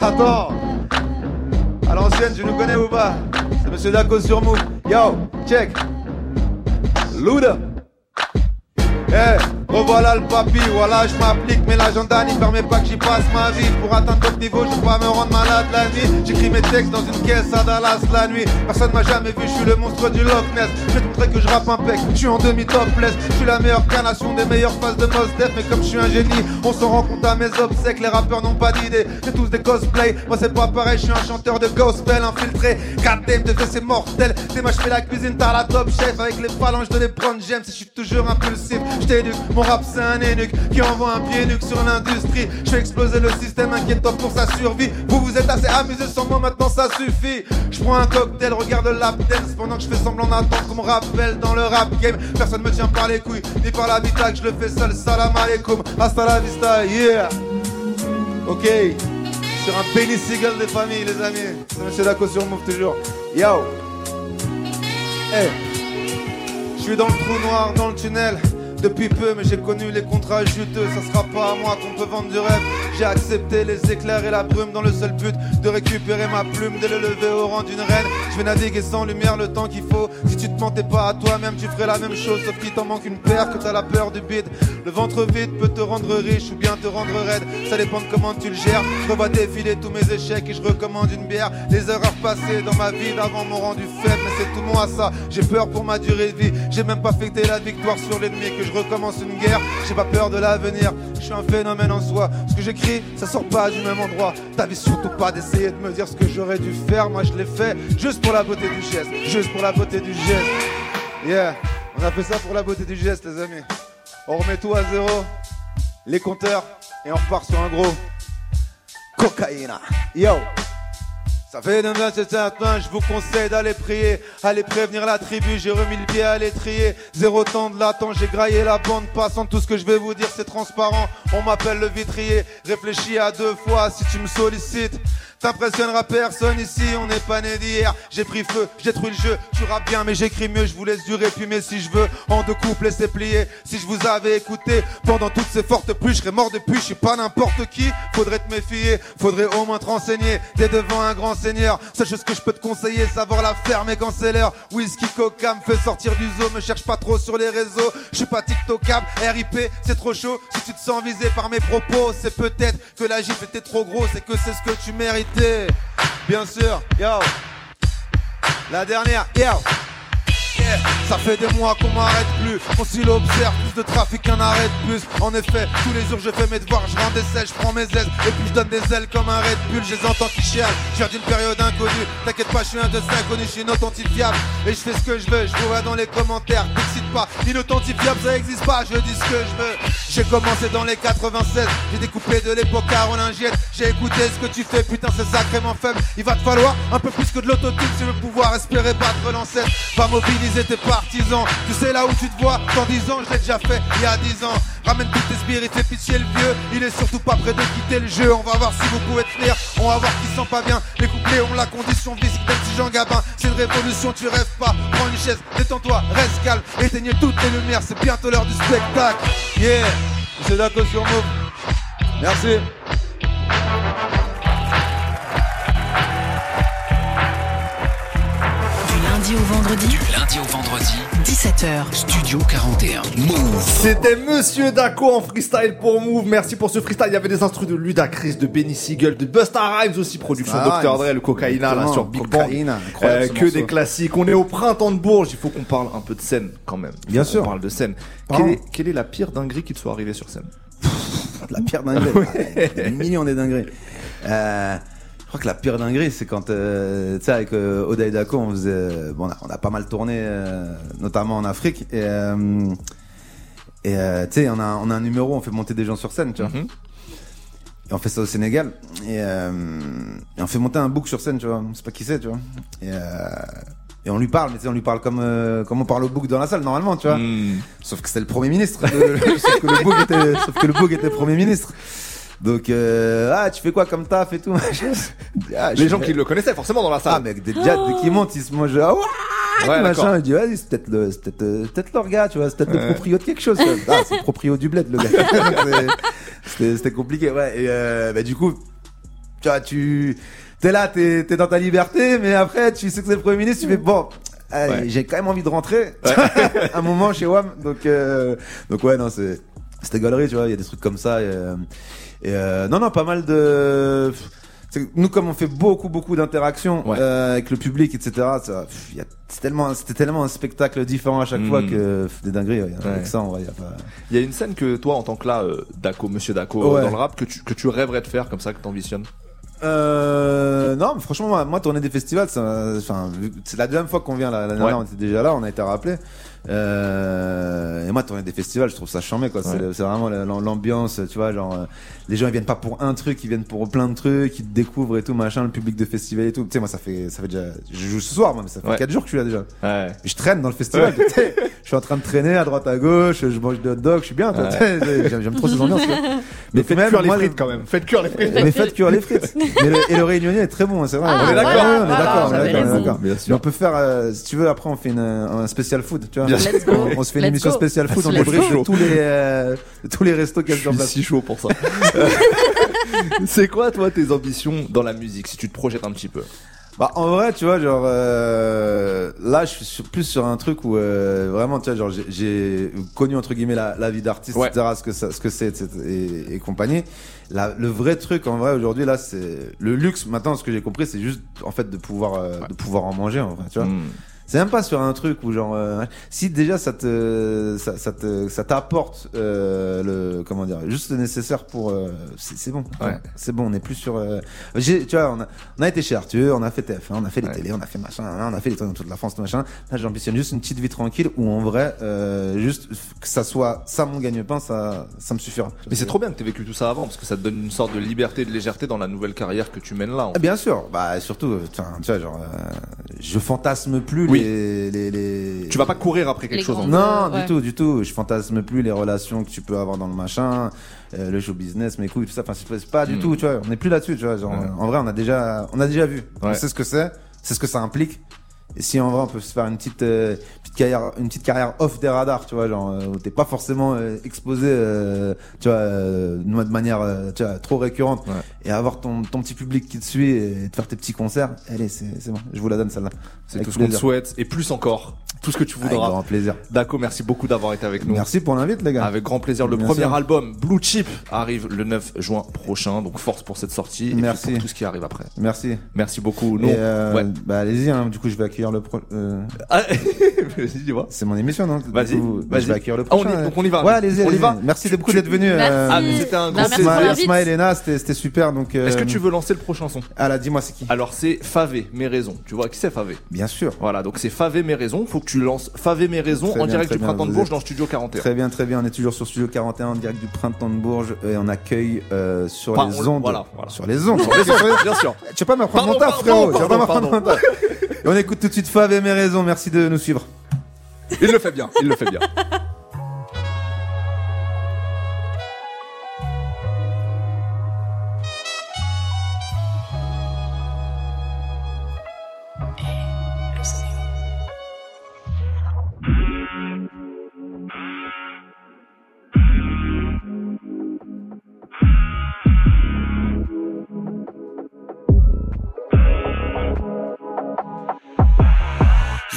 Attends. À l'ancienne, tu nous connais ou pas? C'est Monsieur Daco sur Move. Yo, check. Luda. Eh, revoilà le papy, voilà je m'applique. Mais l'agenda n'y permet pas que j'y passe ma vie. Pour atteindre d'autres niveaux, je peux pas me rendre malade la nuit. J'écris mes textes dans une caisse à Dallas la nuit. Personne m'a jamais vu, je suis le monstre du Loch Ness. Je vais te montrer que je rappe un pec, je suis en demi-topless. Je suis la meilleure carnation des meilleures phases de Mos Def Mais comme je suis un génie, on s'en rend compte à mes obsèques. Les rappeurs n'ont pas d'idée, c'est tous des cosplays. Moi c'est pas pareil, je suis un chanteur de gospel infiltré. Goddamn, de c'est mortel. C'est moi je fais la cuisine, t'as la top chef. Avec les phalanges de les prendre, j'aime Si je suis toujours impulsif, je Mon rap c'est un énuque qui envoie un pied nuque sur l'industrie. Je fais exploser le système inquiétant pour sa survie. Vous vous êtes assez amusés sans moi, maintenant ça suffit. Je prends un cocktail, regarde lap dance Pendant que je fais semblant d'attendre qu'on me rappelle dans le rap game Personne me tient par les couilles, ni par l'habitacle Je le fais seul, salam alaikum, hasta la vista, yeah. Ok, sur un Benny Siegel des familles les amis. C'est Monsieur Daco sur Move toujours. Yo. Hey. Je suis dans le trou noir, dans le tunnel depuis peu, mais j'ai connu les contrats juteux. Ça sera pas à moi qu'on peut vendre du rêve. J'ai accepté les éclairs et la brume dans le seul but de récupérer ma plume dès le lever au rang d'une reine. Je vais naviguer sans lumière le temps qu'il faut. Si tu te mentais pas à toi-même, tu ferais la même chose. Sauf qu'il t'en manque une paire, que t'as la peur du bide. Le ventre vide peut te rendre riche ou bien te rendre raide. Ça dépend de comment tu le gères. Je revois défiler tous mes échecs et je recommande une bière. Les erreurs passées dans ma vie d'avant m'ont rendu faible, mais c'est tout moi ça. J'ai peur pour ma durée de vie. J'ai même pas fêté la victoire sur l'ennemi que je recommence une guerre. J'ai pas peur de l'avenir. Je suis un phénomène en soi. Ce que j'écris, ça sort pas du même endroit. T'avais surtout pas d'essayer de me dire ce que j'aurais dû faire. Moi, je l'ai fait juste pour la beauté du geste. Juste pour la beauté du geste. Yeah, on a fait ça pour la beauté du geste, les amis. On remet tout à zéro. Les compteurs. Et on repart sur un gros. Cocaïne. Yo. Ça fait de bien c'est certain, je vous conseille d'aller prier, allez prévenir la tribu, j'ai remis le pied à l'étrier, zéro temps de latence, j'ai graillé la bande passante, tout ce que je vais vous dire c'est transparent, on m'appelle le vitrier, réfléchis à deux fois si tu me sollicites. T'impressionneras personne ici, on n'est pas né d'hier. J'ai pris feu, j'ai détruit le jeu. Tu rappes bien, mais j'écris mieux. Je vous laisse durer, mais si je veux, en deux couples, laissez plier. Si je vous avais écouté pendant toutes ces fortes pluies, je serais mort depuis. Je suis pas n'importe qui. Faudrait te méfier, faudrait au moins te renseigner. T'es devant un grand seigneur. Seule chose que je peux te conseiller, savoir la fermer quand c'est l'heure. Whisky Coca me fait sortir du zoo. Me cherche pas trop sur les réseaux. Je suis pas TikTokable, RIP, c'est trop chaud. Si tu te sens visé par mes propos, c'est peut-être que la gifle était trop gros. C'est que c'est ce que tu Bien sûr, yo. La dernière, yo. Ça fait des mois qu'on m'arrête plus, on s'y l'observe, plus de trafic qu'un arrêt de bus. En effet, tous les jours je fais mes devoirs, je rends des selles, je prends mes ailes, et puis je donne des ailes comme un Red Bull, je les entends qui chialent. Je viens d'une période inconnue, t'inquiète pas, je suis un de ces inconnus, je suis inauthentifiable, et je fais ce que je veux, je vois dans les commentaires, t'excite pas, inauthentifiable ça existe pas, je dis ce que je veux. J'ai commencé dans les 96, j'ai découpé de l'époque carolingienne, j'ai écouté ce que tu fais, putain c'est sacrément faible. Il va te falloir un peu plus que de l'autotune. Si tu veux pouvoir espérer battre l'ancêtre. Va mobiliser tes partisans, tu sais là où tu te vois, dans 10 ans je l'ai déjà fait il y a 10 ans. Ramène toutes tes spirits, fais pitié le vieux, il est surtout pas prêt de quitter le jeu. On va voir si vous pouvez tenir, on va voir qui sent pas bien. Les couplets ont la condition physique d'un petit Jean Gabin. C'est une révolution, tu rêves pas. Prends une chaise, détends-toi, reste calme, éteignez toutes les lumières, c'est bientôt l'heure du spectacle. Yeah, c'est d'accord sur Move. Merci. Lundi au vendredi, Du lundi au vendredi, 17h. Studio 41. Move. C'était Monsieur Daco en freestyle pour Move. Merci pour ce freestyle. Il y avait des instrus de Ludacris, de Benny Siegel, de Busta Rhymes aussi, production Ah, Dr. Dre, le cocaïna là sur Big Bang. Euh, que des classiques. On est au printemps de Bourges. Il faut qu'on parle un peu de scène quand même. Bien sûr. qu'on parle de scène. Quelle est, quelle est la pire dinguerie qui te soit arrivée sur scène? La pire dinguerie. Ouais, millions des dingueries. Euh, je crois que la pire dinguerie, c'est quand, euh, tu sais, avec euh, Oda et Dako, on faisait, euh, bon, on a, on a pas mal tourné, euh, notamment en Afrique, et, et tu sais, on a, on a un numéro, on fait monter des gens sur scène, tu vois. Mhm. Et on fait ça au Sénégal. Et, et on fait monter un bouc sur scène, tu vois. C'est pas qui c'est, tu vois. Et, et on lui parle, mais tu sais, on lui parle comme, euh, comme on parle au bouc dans la salle, normalement, tu vois. Hmm. Sauf que c'était le Premier ministre. de- sauf, que le bouc était, sauf que le bouc était Premier ministre. Donc, euh, ah, tu fais quoi comme taf et tout. Ah, Les gens qui le connaissaient forcément dans la Ah, salle. mec, déjà, dès qu'ils montent, ils se mangent. Ah, ouais, machin. Il dit, vas-y, c'est peut-être le, peut-être, euh, peut-être leur gars, tu vois, c'est peut-être le proprio de quelque chose. Ah, c'est le proprio du bled, le gars. C'était, c'était compliqué, ouais. Et, euh, bah, du coup, tu vois, tu, t'es là, t'es, t'es dans ta liberté, mais après, tu sais que c'est le premier ministre, tu fais, bon, Ouais. j'ai quand même envie de rentrer. un moment chez WAM. Donc, euh, donc ouais, non, c'est, c'était galerie, tu vois, il y a des trucs comme ça. Et, euh, et, euh, non, non, pas mal de, que nous, comme on fait beaucoup, beaucoup d'interactions Ouais. euh, avec le public, etc., c'est tellement, c'était tellement un spectacle différent à chaque Mm. fois que pff, des dingueries. ouais. Ouais. Avec ça, y a pas. Il y a une scène que toi, en tant que là, euh, Daco, Monsieur Daco, Ouais. dans le rap, que tu, que tu rêverais de faire comme ça, que t'ambitionnes. Euh, non, mais franchement, moi, moi, tourner des festivals, enfin, que c'est la deuxième fois qu'on vient là. L'année Ouais. dernière, on était déjà là, on a été rappelé. Euh, et moi, tourner des festivals, je trouve ça charmé, quoi. C'est Ouais. C'est vraiment la- l'ambiance, tu vois, genre, euh, les gens, ils viennent pas pour un truc, ils viennent pour plein de trucs, ils te découvrent et tout, machin, le public de festival et tout. Tu sais, moi, ça fait, ça fait déjà, je joue ce soir, moi, mais ça fait Ouais. 4 jours que je suis là déjà. Ouais. Je traîne dans le festival, tu sais. Je suis en train de traîner à droite à gauche, je mange des hot dogs, je suis bien, tu sais, J'aime trop ces ambiances, quoi. Mais faites même, cuire les moi, frites quand même. Faites cuire les frites. mais faites cuire les frites. Mais le, et le réunionnais est très bon, c'est vrai. Ah, on est d'accord. on est voilà, d'accord, on Mais peut faire, euh, si tu veux, après on fait un spécial food, tu vois. On, on se fait une émission go. spéciale food, on débriefe tous les, euh, tous les restos a Je suis si chaud pour ça. C'est quoi, toi, tes ambitions dans la musique, si tu te projettes un petit peu? Bah, en vrai, tu vois, genre, euh, là, je suis sur- plus sur un truc où, euh, vraiment, tu vois, genre, j'ai- j'ai connu, entre guillemets, la, la vie d'artiste, Ouais. etc., ce que ça, ce que c'est, etc., et, et compagnie. La, le vrai truc, en vrai, aujourd'hui, là, c'est le luxe. Maintenant, ce que j'ai compris, c'est juste, en fait, de pouvoir, euh, de pouvoir en manger, en vrai, tu vois. Hmm. C'est même pas sur un truc où genre euh, si déjà ça te ça, ça te ça t'apporte euh, le comment dire juste le nécessaire pour euh, c'est bon Ouais. c'est bon on est plus sur euh, tu vois on a on a été chez Arthur on a fait TF1 on a fait les Ouais. télés on a fait machin on a fait les trucs dans toute la France tout machin là j'ambitionne juste une petite vie tranquille où en vrai euh, juste que ça soit ça mon gagne-pain ça ça me suffira Mais c'est trop bien que tu vécu tout ça avant, parce que ça te donne une sorte de liberté de légèreté dans la nouvelle carrière que tu mènes là. en Ah, fait. Bien sûr, bah surtout, enfin, tu vois, genre, euh, je fantasme plus Oui. Les, les, les. Tu vas pas courir après quelque Les chose. en. Non, Ouais. du tout, du tout. Je fantasme plus les relations que tu peux avoir dans le machin, euh, le show business, mes couilles, tout ça. Enfin, c'est pas- c'est pas du Mm. tout, tu vois. On n'est plus là-dessus, tu vois. Genre. En vrai, on a déjà, on a déjà vu. On Ouais. sait ce que c'est, c'est ce que ça implique. Et si en vrai on peut se faire une petite, euh, petite carrière, une petite carrière off des radars, tu vois, genre euh, où t'es pas forcément euh, exposé, tu vois, de manière, tu vois, trop récurrente, Ouais. et avoir ton, ton petit public qui te suit et te faire tes petits concerts. Allez, c'est c'est bon, je vous la donne celle-là. C'est Avec tout ce qu'on te souhaite, et plus encore. Tout ce que tu Avec voudras. grand plaisir. Daco, merci beaucoup d'avoir été avec nous. Merci pour l'invite, les gars. Avec grand plaisir. Le Merci. premier album, Blue Chip, arrive le 9 juin prochain. Donc force pour cette sortie. Et puis pour tout ce qui arrive après. Merci. Merci beaucoup. Ouais. bah allez-y, hein, du coup je vais accueillir le pro. euh, Ah, dis-moi. c'est mon émission, non? Vas-y, coup, bah, vas-y. Je vais accueillir le Ah, on prochain. y- donc on y va. Ouais, allez-y, On y allez-y. va. Merci beaucoup d'être venu. Merci. Ah, c'était un Bah. Ismaël et Nas, c'était super. Donc, euh, Est-ce que tu veux lancer le prochain son? Ah là, dis-moi c'est qui? Alors c'est Favé, mes raisons. Tu vois qui c'est Favé? Bien sûr. Voilà, donc c'est Favé, mes raisons. Faut que tu lances Favé, mes raisons Très en bien, direct du bien. Printemps de Bourges êtes- dans Studio 41. Très bien, très bien. On est toujours sur Studio 41 en direct du Printemps de Bourges et on accueille euh, sur les on- ondes. voilà, voilà. Sur les ondes. Bien sûr. Tu vas pas m'apprendre mon taf, frérot. Tu vas pas m'apprendre mon taf. Et on écoute tout de suite Fav et mes raisons. Merci de nous suivre. Il le fait bien, il le fait bien.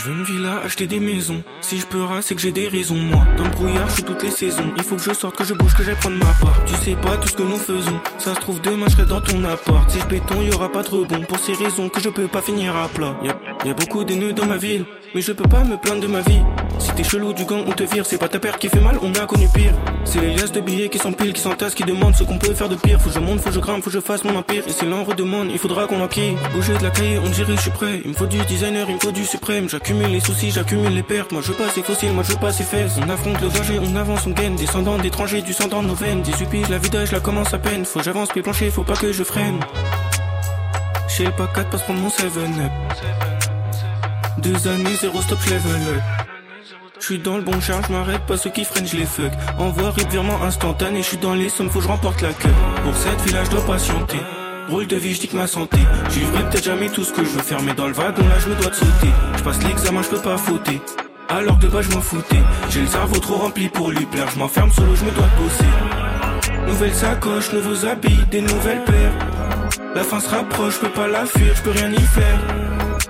veux une villa, acheter des maisons. Si je peux c'est que j'ai des raisons. Moi, dans le brouillard, je toutes les saisons. Il faut que je sorte, que je bouge, que j'aille prendre ma part. Tu sais pas tout ce que nous faisons. Ça se trouve, demain, je serai dans ton appart. Si je béton, y aura pas de rebond. Pour ces raisons que je peux pas finir à plat. Y a, y a beaucoup de nœuds dans ma ville. Mais je peux pas me plaindre de ma vie. Si t'es chelou du gang, on te vire. C'est pas ta paire qui fait mal, on a connu pire. C'est les liasses de billets qui s'empilent, qui s'entassent, qui demandent ce qu'on peut faire de pire. Faut que je monte, faut que je grimpe, faut que je fasse mon empire. Et si l'on redemande, il faudra qu'on enquille. Bouger de la cahier, on dirait je suis prêt. Il me faut du designer, il me faut du suprême. J'accumule les soucis, j'accumule les pertes. Moi je veux pas ces fossiles, moi je veux pas ces fesses. On affronte le danger, on avance, on gagne. Descendant d'étrangers, du sang dans nos veines. 18 piges, la vida, je la commence à peine. Faut que j'avance, pied plancher, faut pas que je freine. Chez le pack 4, passe prendre mon 7-up. Deux années, zéro stop, je level up. Je suis dans le bon charge, je m'arrête pas ceux qui freinent, je les fuck. Envoie rip virement instantané, je suis dans les sommes, faut que je remporte la queue. Pour cette village, je dois patienter. Rôle de vie, je dis que ma santé. J'y peut-être jamais tout ce que je veux faire, mais dans le wagon là, je me dois de sauter. Je passe l'examen, je peux pas fauter. Alors de bas, je m'en foutais. J'ai le cerveau trop rempli pour lui plaire, je m'enferme solo, je me dois bosser. Nouvelle sacoche, nouveaux habits, des nouvelles paires. La fin se rapproche, je peux pas la fuir, je peux rien y faire.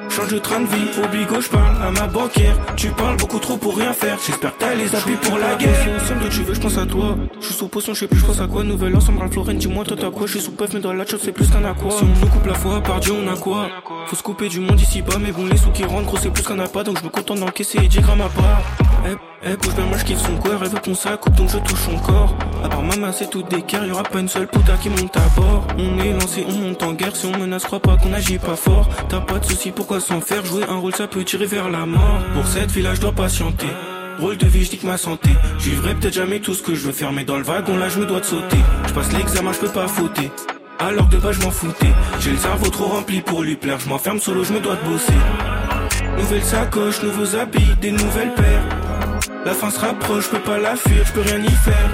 Change de train de vie, au bigot, je parle à ma banquière. Tu parles beaucoup trop pour rien faire. J'espère que t'as les appuis pour la guerre. Somme de tu veux, je pense à toi. Je suis sous potion, je sais plus, je pense à quoi. Nouvelle ensemble, Ralph Lauren, dis-moi, toi t'as quoi? Je suis sous puff, mais dans la chop, c'est plus qu'un aqua. Si on nous coupe la foi, par Dieu, on a quoi? Faut se couper du monde ici bas, mais bon, les sous qui rentrent, gros, c'est plus qu'un appât. Donc je me contente d'encaisser et 10 grammes à part. Eh, eh, bouge bien, moi je kiffe son corps. Elle veut qu'on s'accoupe, donc je touche son corps. À part ma main, c'est tout d'équerre. Y'aura pas une seule puta qui monte à bord. On est lancé, on monte en guerre. Si on menace, crois pas qu'on agit pas fort. T'as pas de soucis, pourquoi s'en faire? Jouer un rôle, ça peut tirer vers la mort. Pour cette village, je dois patienter. Rôle de vie, je dis que ma santé. J'y vivrai peut-être jamais tout ce que je veux faire, mais dans le wagon là, je me dois de sauter. Je passe l'examen, je peux pas fauter. Alors de bas, je m'en foutais. J'ai le cerveau trop rempli pour lui plaire. Je m'enferme solo, je me dois de bosser. Nouvelle sacoche, nouveaux habits, des nouvelles paires. La fin se rapproche, je peux pas la fuir, je peux rien y faire.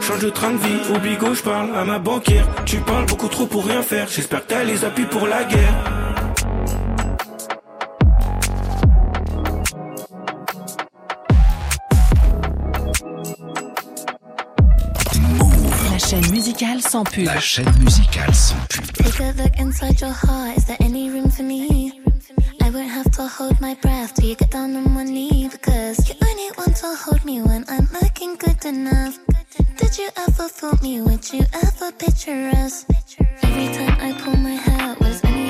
Change de train de vie, au bigot, je parle à ma banquière. Tu parles beaucoup trop pour rien faire. J'espère que t'as les appuis pour la guerre. La chaîne musicale sans pub. La chaîne musicale sans pub. Take a look inside your heart. Is there any room for me? I won't to hold my breath till you get down on one knee because you only want to hold me when I'm looking good enough. Did you ever fool me? Would you ever picture us? Every time I pull my hair, was only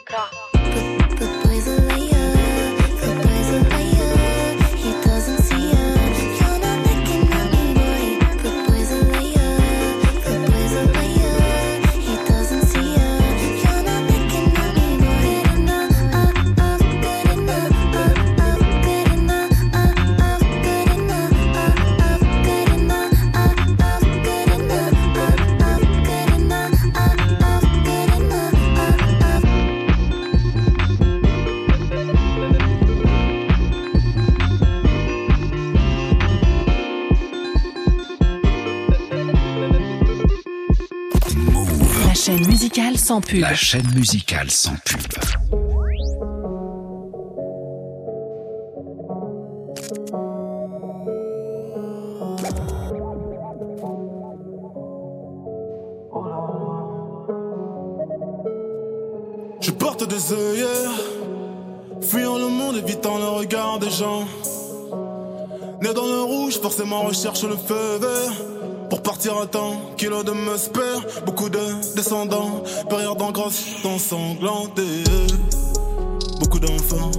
Sans pub. La chaîne musicale sans pub. Je porte des œillères, fuyant le monde, évitant le regard des gens. Né dans le rouge, forcément recherche le feu vert. Pour partir à temps, kilo de musper, beaucoup de descendants, période en grosse, ensanglantés. Beaucoup d'enfants,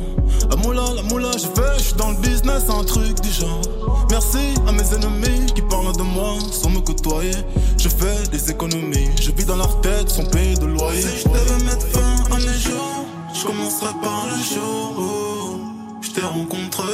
La moula, la moula, je fais, je suis dans le business, un truc du genre. Merci à mes ennemis qui parlent de moi sans me côtoyer. Je fais des économies, je vis dans leur tête sans payer de loyer. Si je devais mettre fin à mes jours, je commencerai par le jour où je t'ai rencontré.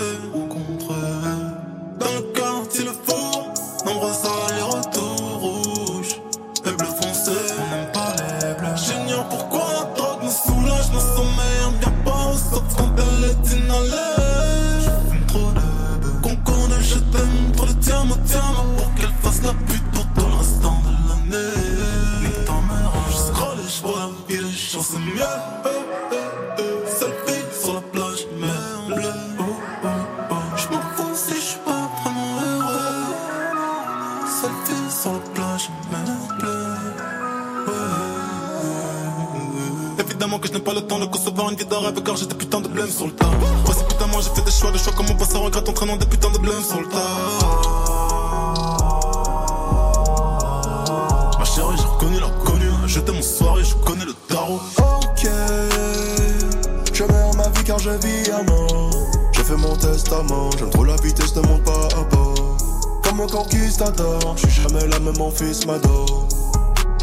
Testament, j'aime trop la vitesse de mon pas à bord. Comme un conquistador, je suis jamais la même, mon fils m'adore.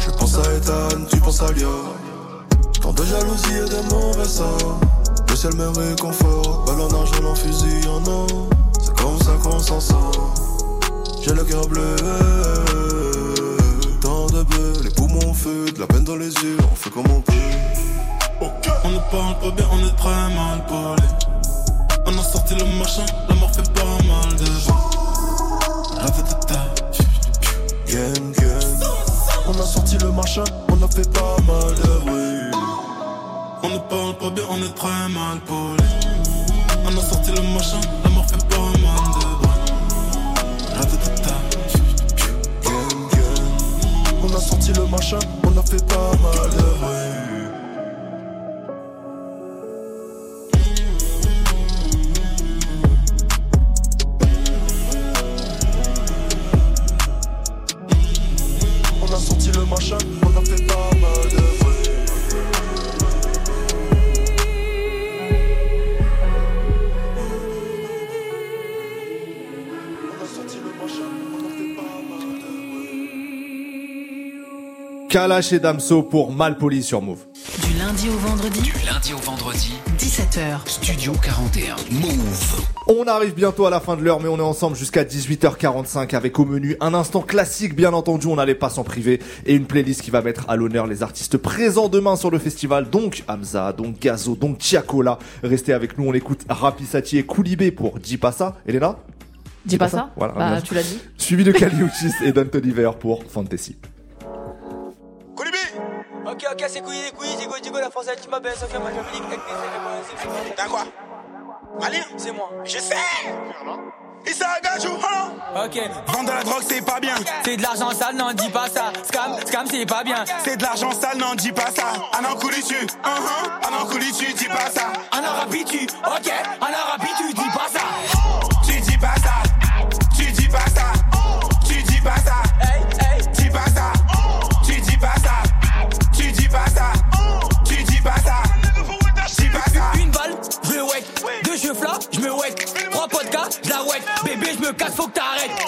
Je pense à Ethan, tu penses à Lia. Tant de jalousie et de mauvais sorts. Le ciel me réconforte, balle en argent, en fusil en or. C'est comme ça qu'on s'en sort. J'ai le cœur bleu, tant de bleu, les poumons feu, de la peine dans les yeux, on fait comme on peut. On ne parle pas bien, on est très mal poli. On a sorti le machin, la mort fait pas mal de. Gang, gang. On a sorti le machin, on a fait pas mal de bruit. On ne parle pas bien, on est très mal poli. On a sorti le machin, la mort fait pas mal de bruit. Gang, gang. On a sorti le machin, Kalash et Damso pour Malpoli sur Move. Du lundi au vendredi. Du lundi au vendredi, 17h. Studio 41. Move. On arrive bientôt à la fin de l'heure, mais on est ensemble jusqu'à 18h45 avec au menu un instant classique, bien entendu, on n'allait pas s'en priver, et une playlist qui va mettre à l'honneur les artistes présents demain sur le festival, donc Hamza, donc Gazo, donc Tiakola. Restez avec nous, on écoute Rapisati et Koulibé pour Dis pas ça. Elena Dis pas ça Voilà, Bah, tu l'as dit. Suivi de Kaliuchis et Don Toliver pour Fantasy. Ok, ok, c'est couilles des couilles, Digo, Digo, la française, tu m'appelles, Sophia, avec des T'as quoi? Malien C'est moi. Je sais Issa Gajou, Ok. Vendre de la drogue, c'est pas bien. C'est de l'argent sale, n'en dis pas ça. Scam, scam, c'est pas bien. C'est de l'argent sale, n'en dis pas ça. Un an couli tu, uh-huh. un an couli tu, dis pas ça. Un an rapide, tu, ok. Un an rapide, tu dis pas ça. Me casse, faut que t'arrêtes.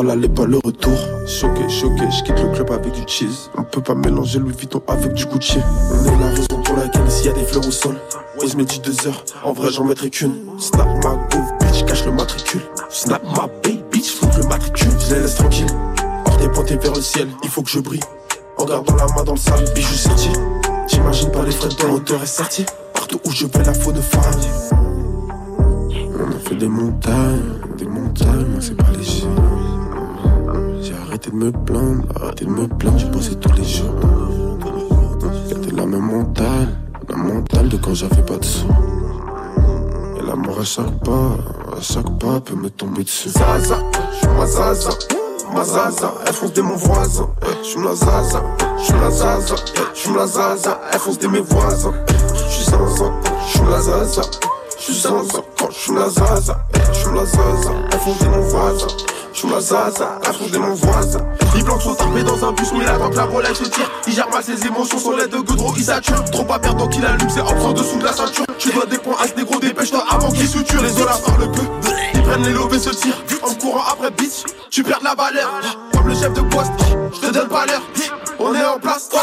Fera l'aller pas le retour. Choqué, choqué, je quitte le club avec du cheese. On peut pas mélanger Louis Vuitton avec du Gucci. On est la raison pour laquelle ici y a des fleurs au sol. Waze me dit deux heures, en vrai j'en mettrai qu'une. Snap ma groove, bitch, cache le matricule. Snap ma baby, bitch, floute le matricule. Je les laisse tranquilles, hors des pointés vers le ciel, il faut que je brille. En gardant la main dans le sale, bijou sorti. J'imagine pas les frais de hauteur et sorti. Partout où je vais, la faune famille. On a fait des montagnes, des montagnes, c'est pas léger. Arrêté de me plaindre, arrêté de me plaindre, j'ai bossé tous les jours. C'était la même mentale, la mentale de quand j'avais pas de sous. Et l'amour à chaque pas, à chaque pas peut me tomber dessus. Zaza, j'suis ma zaza, ma zaza, elle fonce des mon voisin. Eh, J'suis la zaza, j'suis la zaza, eh, j'suis la zaza, elle fonce des mes voisins. J'suis zinzin, j'suis la zaza. J'suis zinzin quand j'suis la zaza Eh, J'suis la zaza, elle fonce mon voisin J'suis la zaza, elle fonce mon voisin. Il blanc trop tapé dans un bus mais attend que la Rolex se tire. Il gère mal ses émotions sur l'aide de Godreau il sature. Trop pas perdre donc il allume ses en dessous de la ceinture. Tu dois des points à ce négro dépêche-toi avant qu'il suture. Les olas parlent peu Ils prennent les lobés se tirent. En courant après bitch Tu perds la valeur. Comme le chef de poste Je te donne pas l'heure. On est en place toi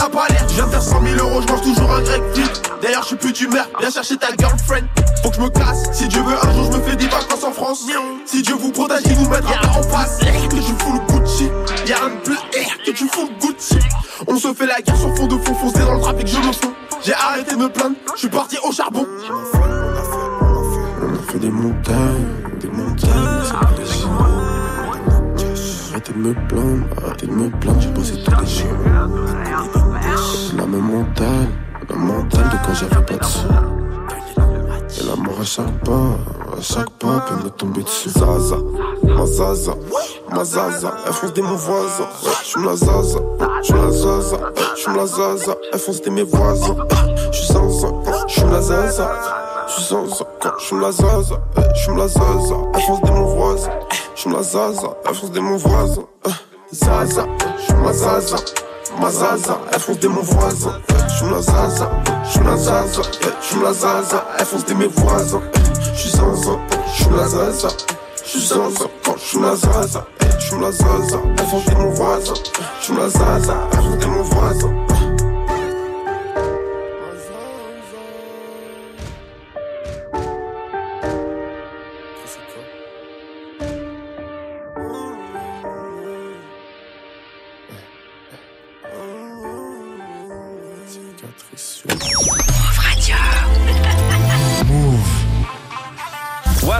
Je viens de faire 100 000 euros Je mange toujours un grec D'ailleurs je suis plus d'humeur Viens chercher ta girlfriend. Faut que je me casse. Si Dieu veut un jour je me fais des vacances en France. Si Dieu vous protège il vous mettra pas en face. Que tu fous le Gucci. Y'a plus air que tu fous le Gucci. On se fait la guerre sur fond de fond Foncé dans le trafic je me fous J'ai arrêté de me plaindre. Je suis parti au charbon. On a fait des montagnes Des montagnes C'est léger Arrêtez de me plaindre, arrêtez de me plaindre, j'ai bossé tous les jours. La même mentale, la mentale de quand j'avais pas de sous. Et l'amour à chaque pas, à chaque pas, peut me tomber dessus. Zaza, ma zaza, ma zaza, elle fonce des mon voisin. J'suis la zaza, j'suis la zaza, j'suis la zaza, elle fonce des mes voisins. J'suis zinzin, j'suis la zaza. J'suis zinzin, j'suis la zaza, j'suis la zaza, elle fonce des mon voisin. J'suis la zaza, elle fonce des mon voisin. Zaza, j'suis la zaza. Ma zaza, elle fonce des mon voisin. J'suis la zaza, j'suis la zaza, j'suis la zaza, elle fonce des mes voisins. J'suis zinzin, j'suis la zaza, j'suis zinzin, quand j'suis la zaza, j'suis la zaza, elle fonce des mon voisin. J'suis la zaza, elle fonce des mon voisin.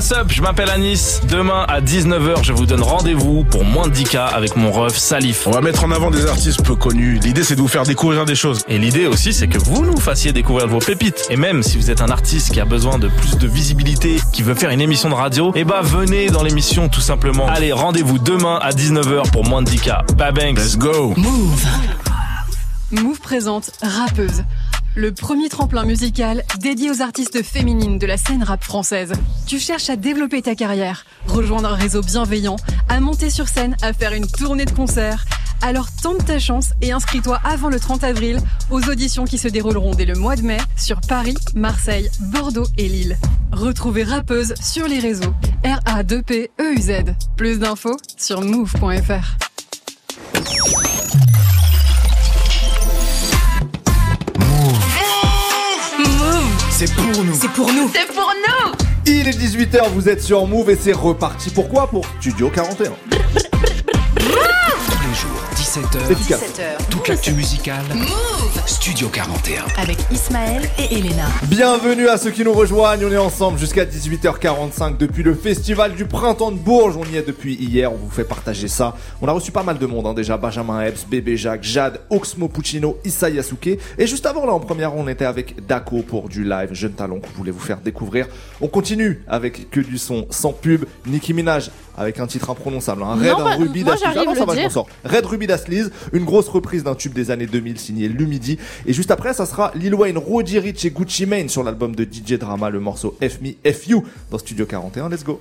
What's up, je m'appelle Anis. Demain à 19h, je vous donne rendez-vous pour moins de 10K avec mon ref Salif. On va mettre en avant des artistes peu connus. L'idée, c'est de vous faire découvrir des choses. Et l'idée aussi, c'est que vous nous fassiez découvrir vos pépites. Et même si vous êtes un artiste qui a besoin de plus de visibilité, qui veut faire une émission de radio, eh bah venez dans l'émission tout simplement. Allez, rendez-vous demain à 19h pour moins de 10K. Bye banks. Let's go. Move. Move présente Rappeuse, le premier tremplin musical dédié aux artistes féminines de la scène rap française. Tu cherches à développer ta carrière, rejoindre un réseau bienveillant, à monter sur scène, à faire une tournée de concerts. Alors tente ta chance et inscris-toi avant le 30 avril aux auditions qui se dérouleront dès le mois de mai sur Paris, Marseille, Bordeaux et Lille. Retrouvez Rappeuse sur les réseaux R-A-2-P-E-U-Z. Plus d'infos sur move.fr. C'est pour nous. C'est pour nous. C'est pour nous Il est 18h, vous êtes sur Move et c'est reparti. Pourquoi? Pour Studio 41. Tous les jours, 17h. Efficace. 17h. Toute l'actu musicale. Studio 41. Avec Ismaël et Elena. Bienvenue à ceux qui nous rejoignent, on est ensemble jusqu'à 18h45 depuis le festival du printemps de Bourges, on y est depuis hier, on vous fait partager ça. On a reçu pas mal de monde hein, déjà, Benjamin Epps, Bébé Jacques, Jade, Oxmo Puccino, Issa Yasuke. Et juste avant là en première on était avec Daco pour du live, jeune talent qu'on voulait vous faire découvrir. On continue avec que du son sans pub, Nicki Minaj avec un titre imprononçable, Red Non, bah, Ruby moi, Ah non, ça va, je. Red Ruby une grosse reprise d'un tube des années 2000 signé Lumidi. Et juste après, ça sera Lil Wayne, Roddy Rich et Gucci Mane sur l'album de DJ Drama, le morceau F Me F You dans Studio 41. Let's go.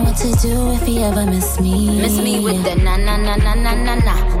What to do if he ever miss me. Miss me with the na na na na na na na.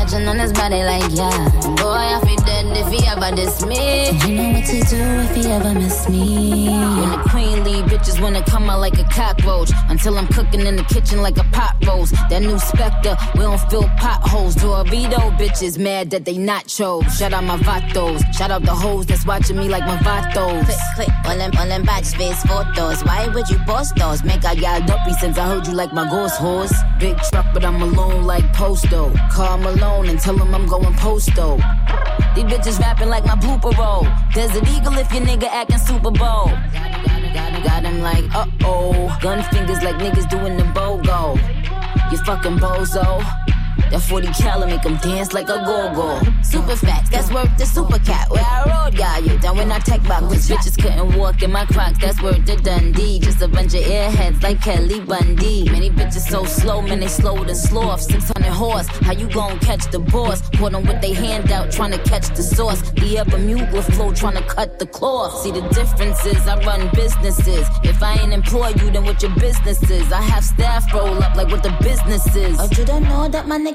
touching on his body like yeah. Boy I feel dead if he ever diss me. You know what to do if he ever miss me. When the queen leave, bitches wanna come out like a cockroach. Until I'm cooking in the kitchen like a pot roast. That new Spectre, we don't fill potholes. Dorito bitches mad that they not chose. Shout out my vatos. Shout out the hoes that's watching me like my vatos. Click, click, all them, all them batch face photos. Why would you post those? Make I y'all dopey since I heard you like my ghost horse. Big truck, but I'm alone like Posto. Call Malone and tell him I'm going posto. These bitches rapping like my blooper roll. Desert Eagle if your nigga acting Super Bowl. Got him like, uh oh. Gun fingers like niggas doing the BOGO. You fucking bozo. That 40 cal make him dance like a go-go. Super fat, that's worth the super cat. Where I rode, got you. Down when I tech back, which bitches couldn't walk in my crocs. That's worth the Dundee. Just a bunch of airheads like Kelly Bundy. Many bitches so slow, man, they slow to sloth. 600 horse, how you gon' catch the boss? Put them with they hand out, trying to catch the sauce. The upper Bermuda flow, trying to cut the cloth. See the differences, I run businesses. If I ain't employ you, then what your business is? I have staff roll up like what the business is. Oh, you don't know that my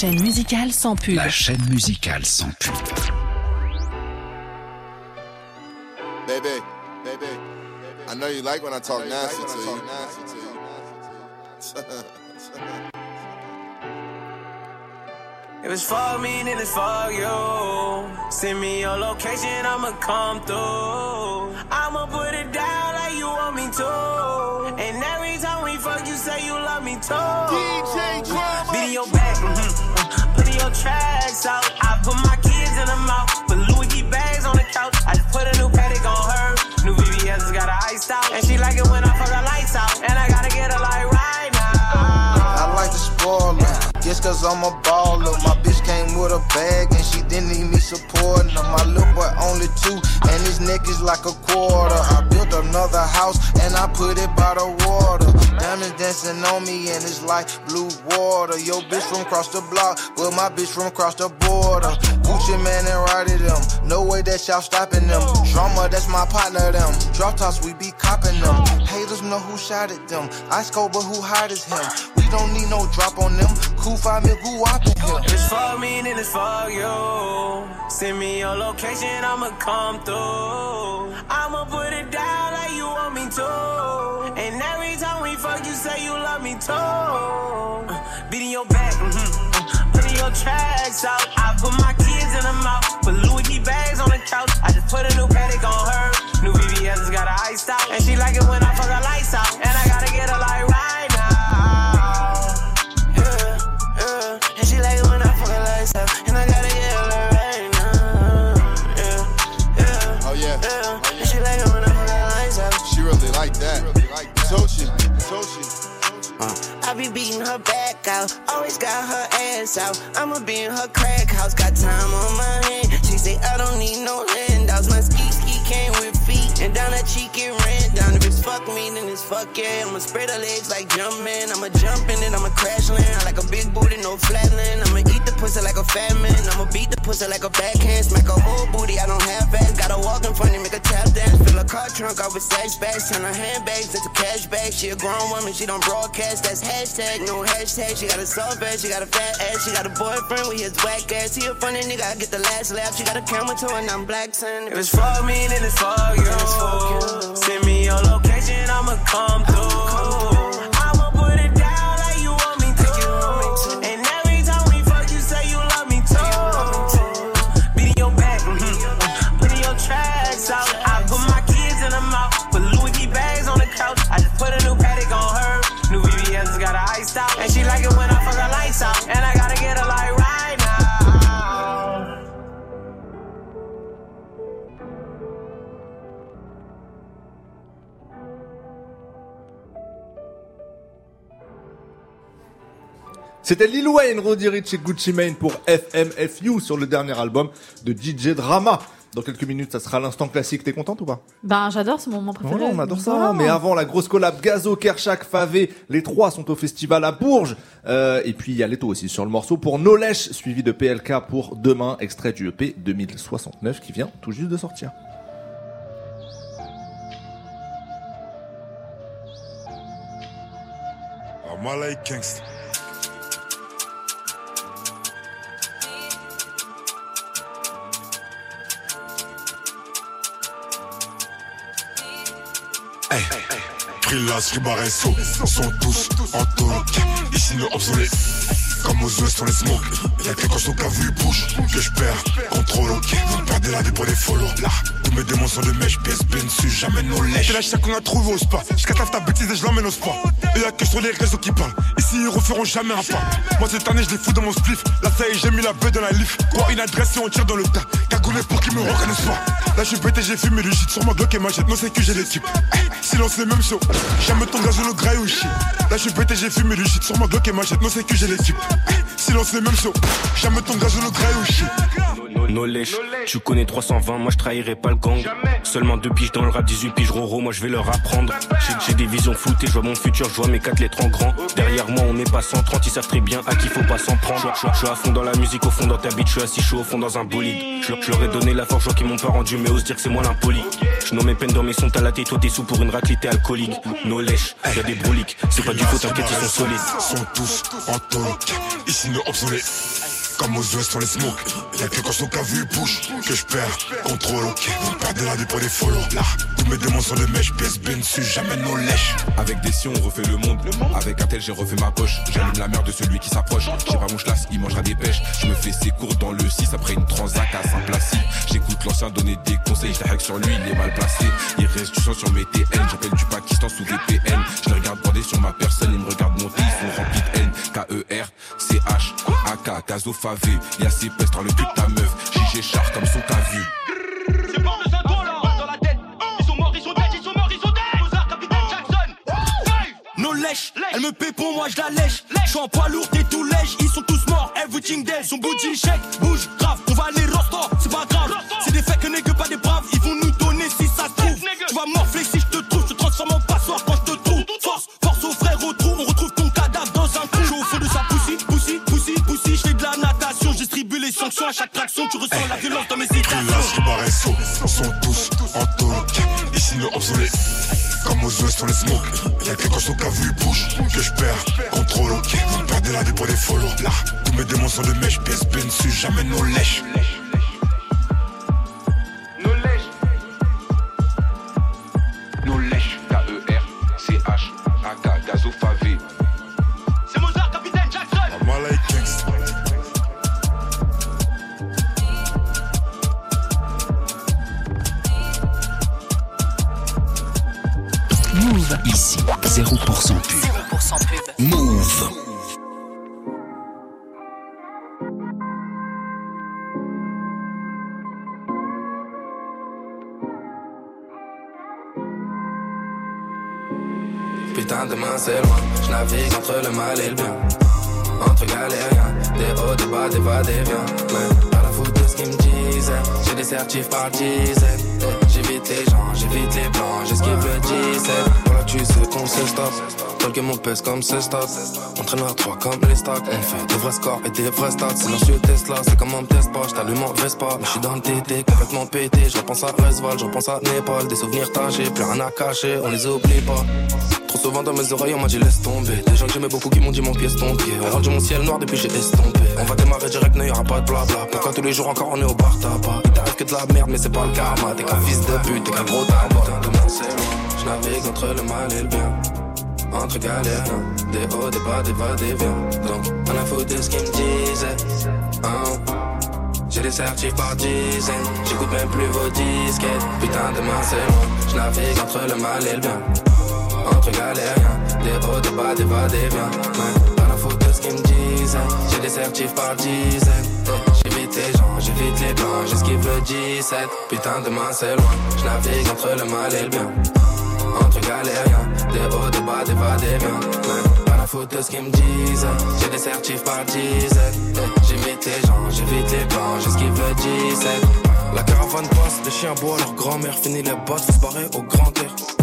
Chaîne musicale sans pub. La chaîne musicale sans pub. Baby, baby, I know you like when I talk nasty to you. If it's for me, then it's for you. Send me your location, I'ma come through. I'ma put it down like you want me to. And every time we fuck, you say you love me too. DJ Drama. Out. I put my kids in the mouth, put Louis V bags on the couch. I just put a new paddock on her. New VVS got her iced out. And she like it when I Just cause I'm a baller. My bitch came with a bag and she didn't need me supporting her. My little boy only two and his neck is like a quarter. I built another house and I put it by the water. Diamonds dancing on me and it's like blue water. Yo, bitch from across the block, but my bitch from across the border. Gucci man and Roddy them. No way that y'all stopping them. Drama, that's my partner them. Drop toss, we be copping them. Haters know who shot at them. Ice cold, but who hot is him? Don't need no drop on them. Cool five mil, who in? If it's for me, then it's for you. Send me your location, I'ma come through. I'ma put it down like you want me to. And every time we fuck, you say you love me too. Beating your back, mm-hmm. putting your tracks out. I put my kids in the mouth, put Louis bags on the couch. I just put a new paddock on her. New VVS got her iced out. And she like it when I fuck her be beating her back out, always got her ass out. I'ma be in her crack house, got time on my hand. She say I don't need no handouts. My ski ski and down that cheek it ran down. If it's fuck me, then it's fuck yeah. I'ma spread her legs like jumping. I'ma jump in it, I'ma crash land. Like a big booty, no flatland. I'ma eat the pussy like a fat man. I'ma beat the pussy like a backhand. Smack a whole booty, I don't have ass. Gotta walk in front and make a tap dance. Fill a car trunk out with bags. Turn her handbags into cash bags. She a grown woman, she don't broadcast. That's hashtag, no hashtag. She got a soft ass, she got a fat ass. She got a boyfriend with his whack ass. He a funny nigga, I get the last laugh. She got a camera to and I'm black. If it's for me, then it's for you. Send me your location, I'ma come through. C'était Lil Wayne, Roddy Rich et Gucci Mane pour FMFU sur le dernier album de DJ Drama. Dans quelques minutes, ça sera l'instant classique. T'es contente ou pas? Ben, j'adore, c'est mon moment préféré. Voilà, on adore ça. Voilà. Mais avant, la grosse collab Gazo, Kershak, Favé, les trois sont au festival à Bourges. Euh, et puis il y a Leto aussi sur le morceau pour Nolesh, suivi de PLK pour Demain, extrait du EP 2069 qui vient tout juste de sortir. I'm Hey. Ribaresso, sont tous en. Ici nos obsolètes. Comme aux ouest on les smoke Y'a que quand son cas vu bouge Que je perds contrôle ok Vous perdez la vie pour les follow Là tous mes démons sont de mèche PSP dessus jamais nos lèches. C'est la chaque qu'on a trouvé au spa. J'catave ta bêtise et je l'emmène au spa. Et y'a que sur les réseaux qui parlent. Ici ils referont jamais un pas. Moi cette année je les fous dans mon spliff. Là ça y est j'ai mis la bête dans la lift Quoi une adresse et on tire dans le tas. Cagoulé pour qu'ils me reconnaissent pas. Là je suis j'ai fumé du shit sur mon bloc et machette Non c'est que j'ai l'équipe Eh, Silence les mêmes shows. Jamais ton gaz le graille ou shit. Là je suis j'ai fumé du shit sur mon bloc et machette Non c'est que j'ai l'équipe Eh, Silence les mêmes shows. Jamais ton gaz le graille ou shit. No lèche, tu connais 320, moi je trahirai pas le gang. Seulement deux piges dans le rap, 18 piges roro, moi je vais leur apprendre. J'ai- J'ai des visions floutées, je vois mon futur, je vois mes quatre lettres en grand. Derrière moi on n'est pas 130, ils savent très bien à qui faut pas s'en prendre. Je- suis à fond dans la musique, au fond dans ta bite, je suis assis chaud au fond dans un bolide. Je leur- ai donné la force, je vois qu'ils m'ont pas rendu, mais ose dire que c'est moi l'impoli. Je nomme mes peines dans mes sons, t'as la tête, toi t'es sous pour une raclée, t'es alcoolique. No lèche, y'a des broliques, c'est pas du faux, t'inquiète, ils sont solides. sont tous en. Ici nos obsolètes. Comme aux ouest on les smoke Y'a que quand son cas vu bouge Que je perds contrôle ok Vous perdez la vie pour les follow Là tous mes démons sont de mèche PSB dessus jamais nos lèches Avec des si on refait le monde. Avec un tel j'ai refait ma poche. J'allume la mère de celui qui s'approche. J'ai pas mon chlasse, il mangera des pêches. Je me fais ses cours dans le 6 après une transac à Saint-Placide. J'écoute l'ancien donner des conseils. Je sur lui, il est mal placé. Il reste du sang sur mes TN. J'appelle du Pakistan sous VPN. Je les regarde bander sur ma personne. Ils me regardent monter, ils sont remplis de haine. K-E-R, C-H, A-K, Gazo Favé. Y'a ces pestes dans le cul de ta meuf. Jigé char comme son t'as vu. C'est pas de Saint-Paul là, dans la tête. Ils sont morts, ils sont dead, ils sont morts, ils sont dead. Mozart, capitaine Jackson. No lèche, elle me paie pour moi, je la lèche. Je suis en poids lourd, t'es tout lèche. Ils sont tous morts, everything dead. Son booty shake, bouge, grave. On va aller rosto, c'est pas grave. C'est des faits que n'est que pas des braves. Ils vont nous donner si ça se trouve. Tu vas morfler si les sanctions à chaque traction. Tu ressens la violence dans mes citations. Ribaresso sont tous en talk Ici nos obsolètes Comme aux ouest on les smoke Y'a que quand son cas vu bouge Que je perds contrôle ok Vous perdez la vie pour les follow Là tous mes démons sont de mèche PSB dessus jamais nos lèches comme ce stop. Entraîneur à 3 comme les stocks. On fait des vrais scores et des vrais stats. Silencieux Tesla, c'est comme on me teste pas. J't'allume en Vespa. Mais j'suis dans le TT, complètement pété. Je repense à Resval, je repense à Népal. Des souvenirs tachés, plus rien à cacher, on les oublie pas. Trop souvent dans mes oreilles, on m'a dit laisse tomber. Des gens que j'aimais beaucoup qui m'ont dit mon pied ton pied. On rendu mon ciel noir depuis j'ai estompé. On va démarrer direct, n'y aura pas de blabla. Pourquoi tous les jours encore on est au bar tabac? Il t'arrive que de la merde, mais c'est pas le karma. T'es qu'un fils de pute, t'es qu'un gros tabac. Je navigue entre le mal et le bien. Entre galériens, des hauts, des bas, des va, des viens. Donc, on a foutu de ce qu'ils me disaient. Hein. J'ai des certifs par dizaines, j'écoute même plus vos disquettes. Putain, demain c'est loin. Je navigue entre le mal et le bien. Entre galériens, des hauts, des bas, des va, des viens. Ouais, la faute de ce qu'ils me disaient. J'ai des certifs par dizaines. J'évite les gens, j'évite les blancs, j'esquive le 17. Putain, demain c'est loin. Je navigue entre le mal et le bien. Entre galériens, des hauts, des bas, des va, des viens. Ouais, pas la faute de ce qu'ils me disaient. J'ai des certifs par dizaines. J'évite les gens, j'évite les blancs, j'esquive le 17. La caravane passe, les chiens boivent, leur grand-mère finit les bottes, faut se au grand air.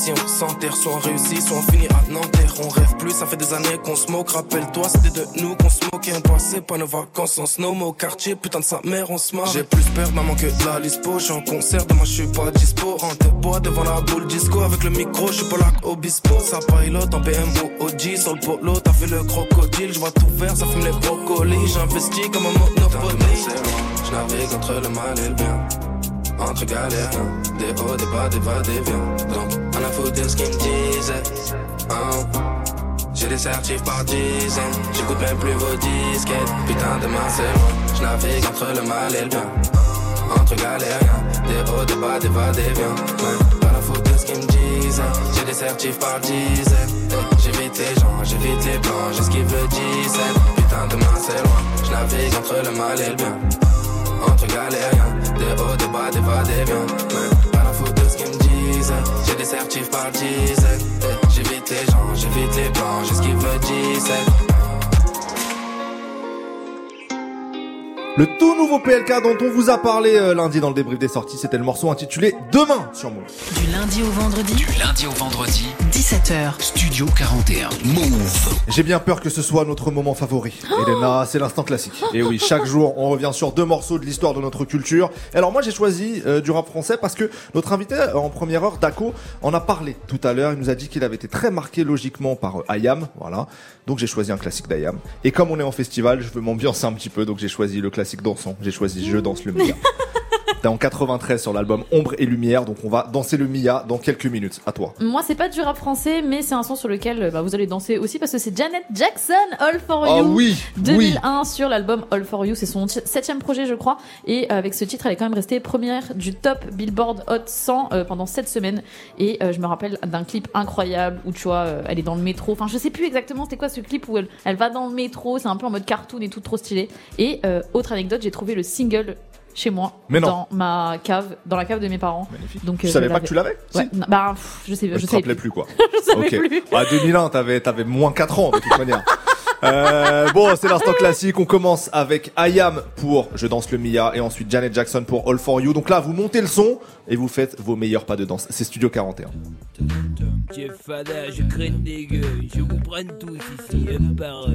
Ici on s'enterre, soit on réussit, soit on finit à Nanterre. On rêve plus, ça fait des années qu'on smoke. Rappelle-toi, c'était de nous qu'on smokeait. On passait pas nos vacances en snow, au quartier, putain de sa mère, on se marre. J'ai plus peur, maman, que de la lispo. J'suis en concert, demain j'suis pas dispo. Rentre bois devant la boule disco. Avec le micro, j'suis pas là obispo. Ça pilote en BMW OG sur le polo. T'as fait le crocodile, j'vois tout vert, ça fume les brocolis. J'investis comme un monopoly. Je navigue entre le mal et le bien. Entre galériens. Des hauts, des bas, des va, des viens. Donc, on a foutu de ce qu'ils me disaient. Hein. J'ai des certifs par dizaines, j'écoute même plus vos disquettes. Putain, demain c'est loin, je entre le mal et le bien. Entre galériens, des hauts, des bas, des va, des viens. Ouais, pas la faute de ce qu'ils me disaient. J'ai des certifs par dizaines. J'évite les gens, j'évite les plans, j'esquive le 17. Putain, demain c'est loin, je navigue entre le mal et le bien. Entre galériens, des hauts, des bas, des va, des viens. Pas la faute de ce qu'ils me disaient. J'ai des certifs par dizaines. J'évite les gens, j'évite les plans, j'esquive le 17. Le tout nouveau PLK dont on vous a parlé euh, lundi dans le débrief des sorties, c'était le morceau intitulé Demain sur Move. Du lundi au vendredi. Du lundi au vendredi, 17h. Studio 41. Move. J'ai bien peur que ce soit notre moment favori. Elena, c'est l'instant classique. Et oui, chaque jour, on revient sur deux morceaux de l'histoire de notre culture. Alors moi, j'ai choisi euh, du rap français parce que notre invité euh, en première heure, Daco, en a parlé tout à l'heure. Il nous a dit qu'il avait été très marqué logiquement par euh, Ayam, voilà. Donc j'ai choisi un classique d'Ayam. Et comme on est en festival, je veux m'ambiancer un petit peu, donc j'ai choisi le classique dansant. J'ai choisi Je danse le Mia. T'es en 93 sur l'album Ombre et Lumière, donc on va danser le Mia dans quelques minutes. À toi. Moi, c'est pas du rap français, mais c'est un son sur lequel euh, bah, vous allez danser aussi parce que c'est Janet Jackson, All for Ah You. oui, 2001 sur l'album All for You. C'est son septième projet, je crois. Et euh, avec ce titre, elle est quand même restée première du top Billboard Hot 100 euh, pendant 7 semaines. Et euh, je me rappelle d'un clip incroyable où tu vois, euh, elle est dans le métro. Enfin, je sais plus exactement c'était quoi ce clip où elle, elle va dans le métro. C'est un peu en mode cartoon et tout trop stylé. Et autre anecdote, j'ai trouvé le single chez moi Mais non. dans ma cave dans la cave de mes parents donc Tu euh, savais pas que tu l'avais ouais, non, bah pff, je sais Je je te sais rappelais plus quoi. je savais Ok. plus À 2001, t'avais, t'avais moins 4 ans de toute manière. Euh, bon, c'est l'instant classique. On commence avec Ayam pour Je danse le Mia et ensuite Janet Jackson pour All for You. Donc là, vous montez le son et vous faites vos meilleurs pas de danse. C'est Studio 41. Jeff Fada, je craigne des gueules, je vous prenne tous ici, un par un.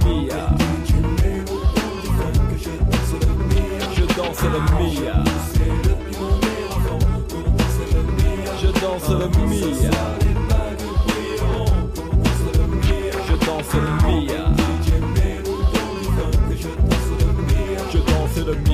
Mia. Je danse le Mia. Je danse le Mia. Je danse le Mia. Je danse le Mia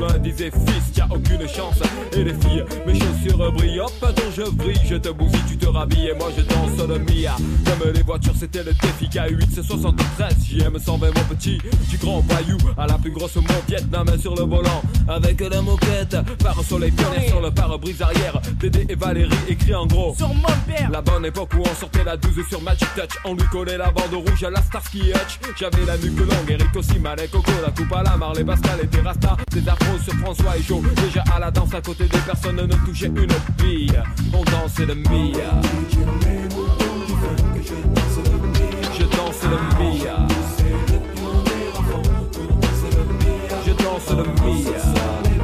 L'un disait fils, y'a aucune chance. Et les filles, mes chaussures brillent. Hop, attends, je brille, je te bousille, tu te rhabilles. Et moi je danse le Mia. Comme les voitures, c'était le défi K8, c'est 73. JM 120, mon petit. Du grand voyou à la plus grosse mon Vietnam sur le volant. Avec la moquette Par soleil pionnier sur le pare-brise arrière. Dédé et Valérie écrit en gros. Sur mon père La bonne époque où on sortait la 12 sur Magic Touch. On lui collait la bande rouge à la Starsky Hutch. J'avais la nuque longue, Eric aussi, Malek, Coco, la coupe à la Marley, Pascal et Terrasta. Sur François et Joe. Déjà à la danse à côté des personnes ne touchaient une bille. On dansait le Mia. Je danse le Mia. Je danse le Mia.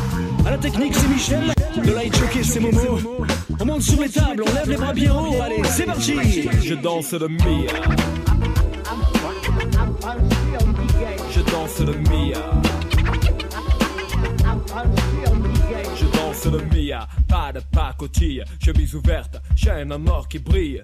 À la technique, c'est Michel. Le light jockey, c'est Momo. On monte sur les tables, on lève les bras bien haut. Allez, c'est parti. Je danse le Mia. Je danse le Mia. Je danse le Mia, pas de pacotille, chemise ouverte, chaîne à mort qui brille.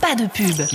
Pas de pub.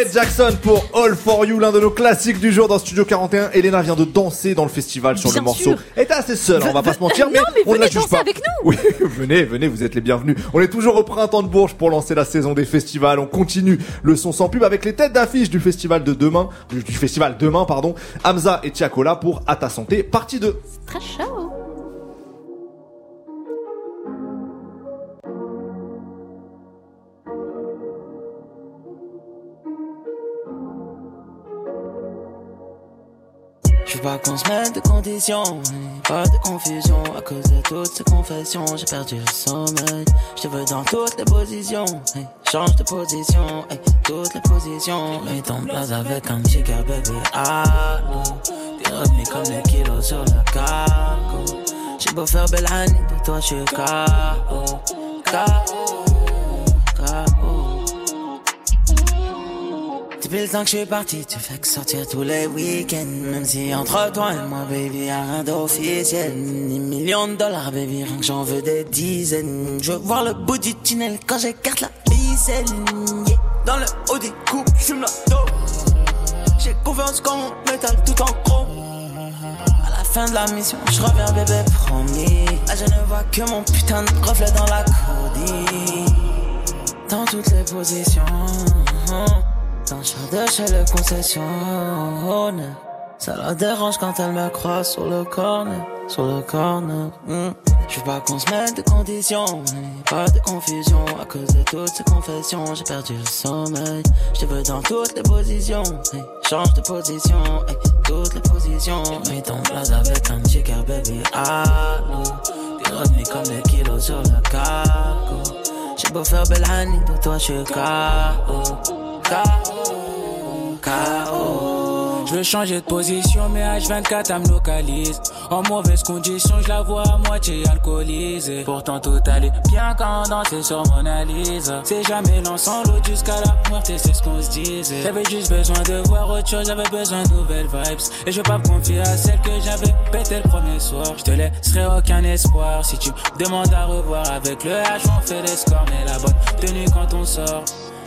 Janet Jackson pour All For You, l'un de nos classiques du jour dans Studio 41. Elena vient de danser dans le festival sur Bien le morceau. sûr. Elle était assez seule, on va pas se mentir, mais Non, mais on ne la venez juge danser pas. avec nous. Oui, venez, venez, vous êtes les bienvenus. On est toujours au printemps de Bourges pour lancer la saison des festivals. On continue le son sans pub avec les têtes d'affiche du festival de demain, du, du festival demain, pardon. Hamza et Tiakola pour À ta santé, partie 2. Très chaud. Veux pas qu'on se mette de conditions, pas de confusion à cause de toutes ces confessions. J'ai perdu le sommeil. Je te veux dans toutes les positions, change de position, toutes les positions. Mets ton place avec un gars, bébé. Allô, t'es revenu comme les kilos sur le cargo. J'ai beau faire belle année, de toi je suis KO, KO. Depuis le temps que je suis parti, tu fais que sortir tous les week-ends. Même si entre toi et moi, baby, y'a rien d'officiel. Ni millions de dollars, baby, rien que j'en veux des dizaines. Je veux voir le bout du tunnel quand j'écarte la ficelle. Dans le haut des coupes, j'fume la. J'ai confiance quand mon métal tout en chrome. À la fin de la mission, je reviens, bébé, promis. Ah, je ne vois que mon putain de reflet dans la codie. Dans toutes les positions. De chez le concessionnaire. Ça la dérange quand elle me croise sur le corner, sur le corner. Hmm. Je veux pas qu'on se mette de conditions, pas de confusion à cause de toutes ces confessions. J'ai perdu le sommeil. Je te veux dans toutes les positions, change de position, hey, toutes les positions. Mis ton place avec un chica baby, allô. T'es revenu comme les kilos sur le cargo. J'ai beau faire belle de toi je suis KO. KO. Je veux changer de position, mais H24 elle me localise. En mauvaise condition, je la vois à moitié alcoolisée. Pourtant tout allait bien quand on dansait sur mon analyse. C'est jamais l'ensemble jusqu'à la mort, et c'est ce qu'on se disait. J'avais juste besoin de voir autre chose, j'avais besoin de nouvelles vibes. Et je veux pas me confier à celle que j'avais pété le premier soir. Je te laisserai aucun espoir si tu me demandes à revoir avec le H, on fait des scores, mais la bonne tenue quand on sort.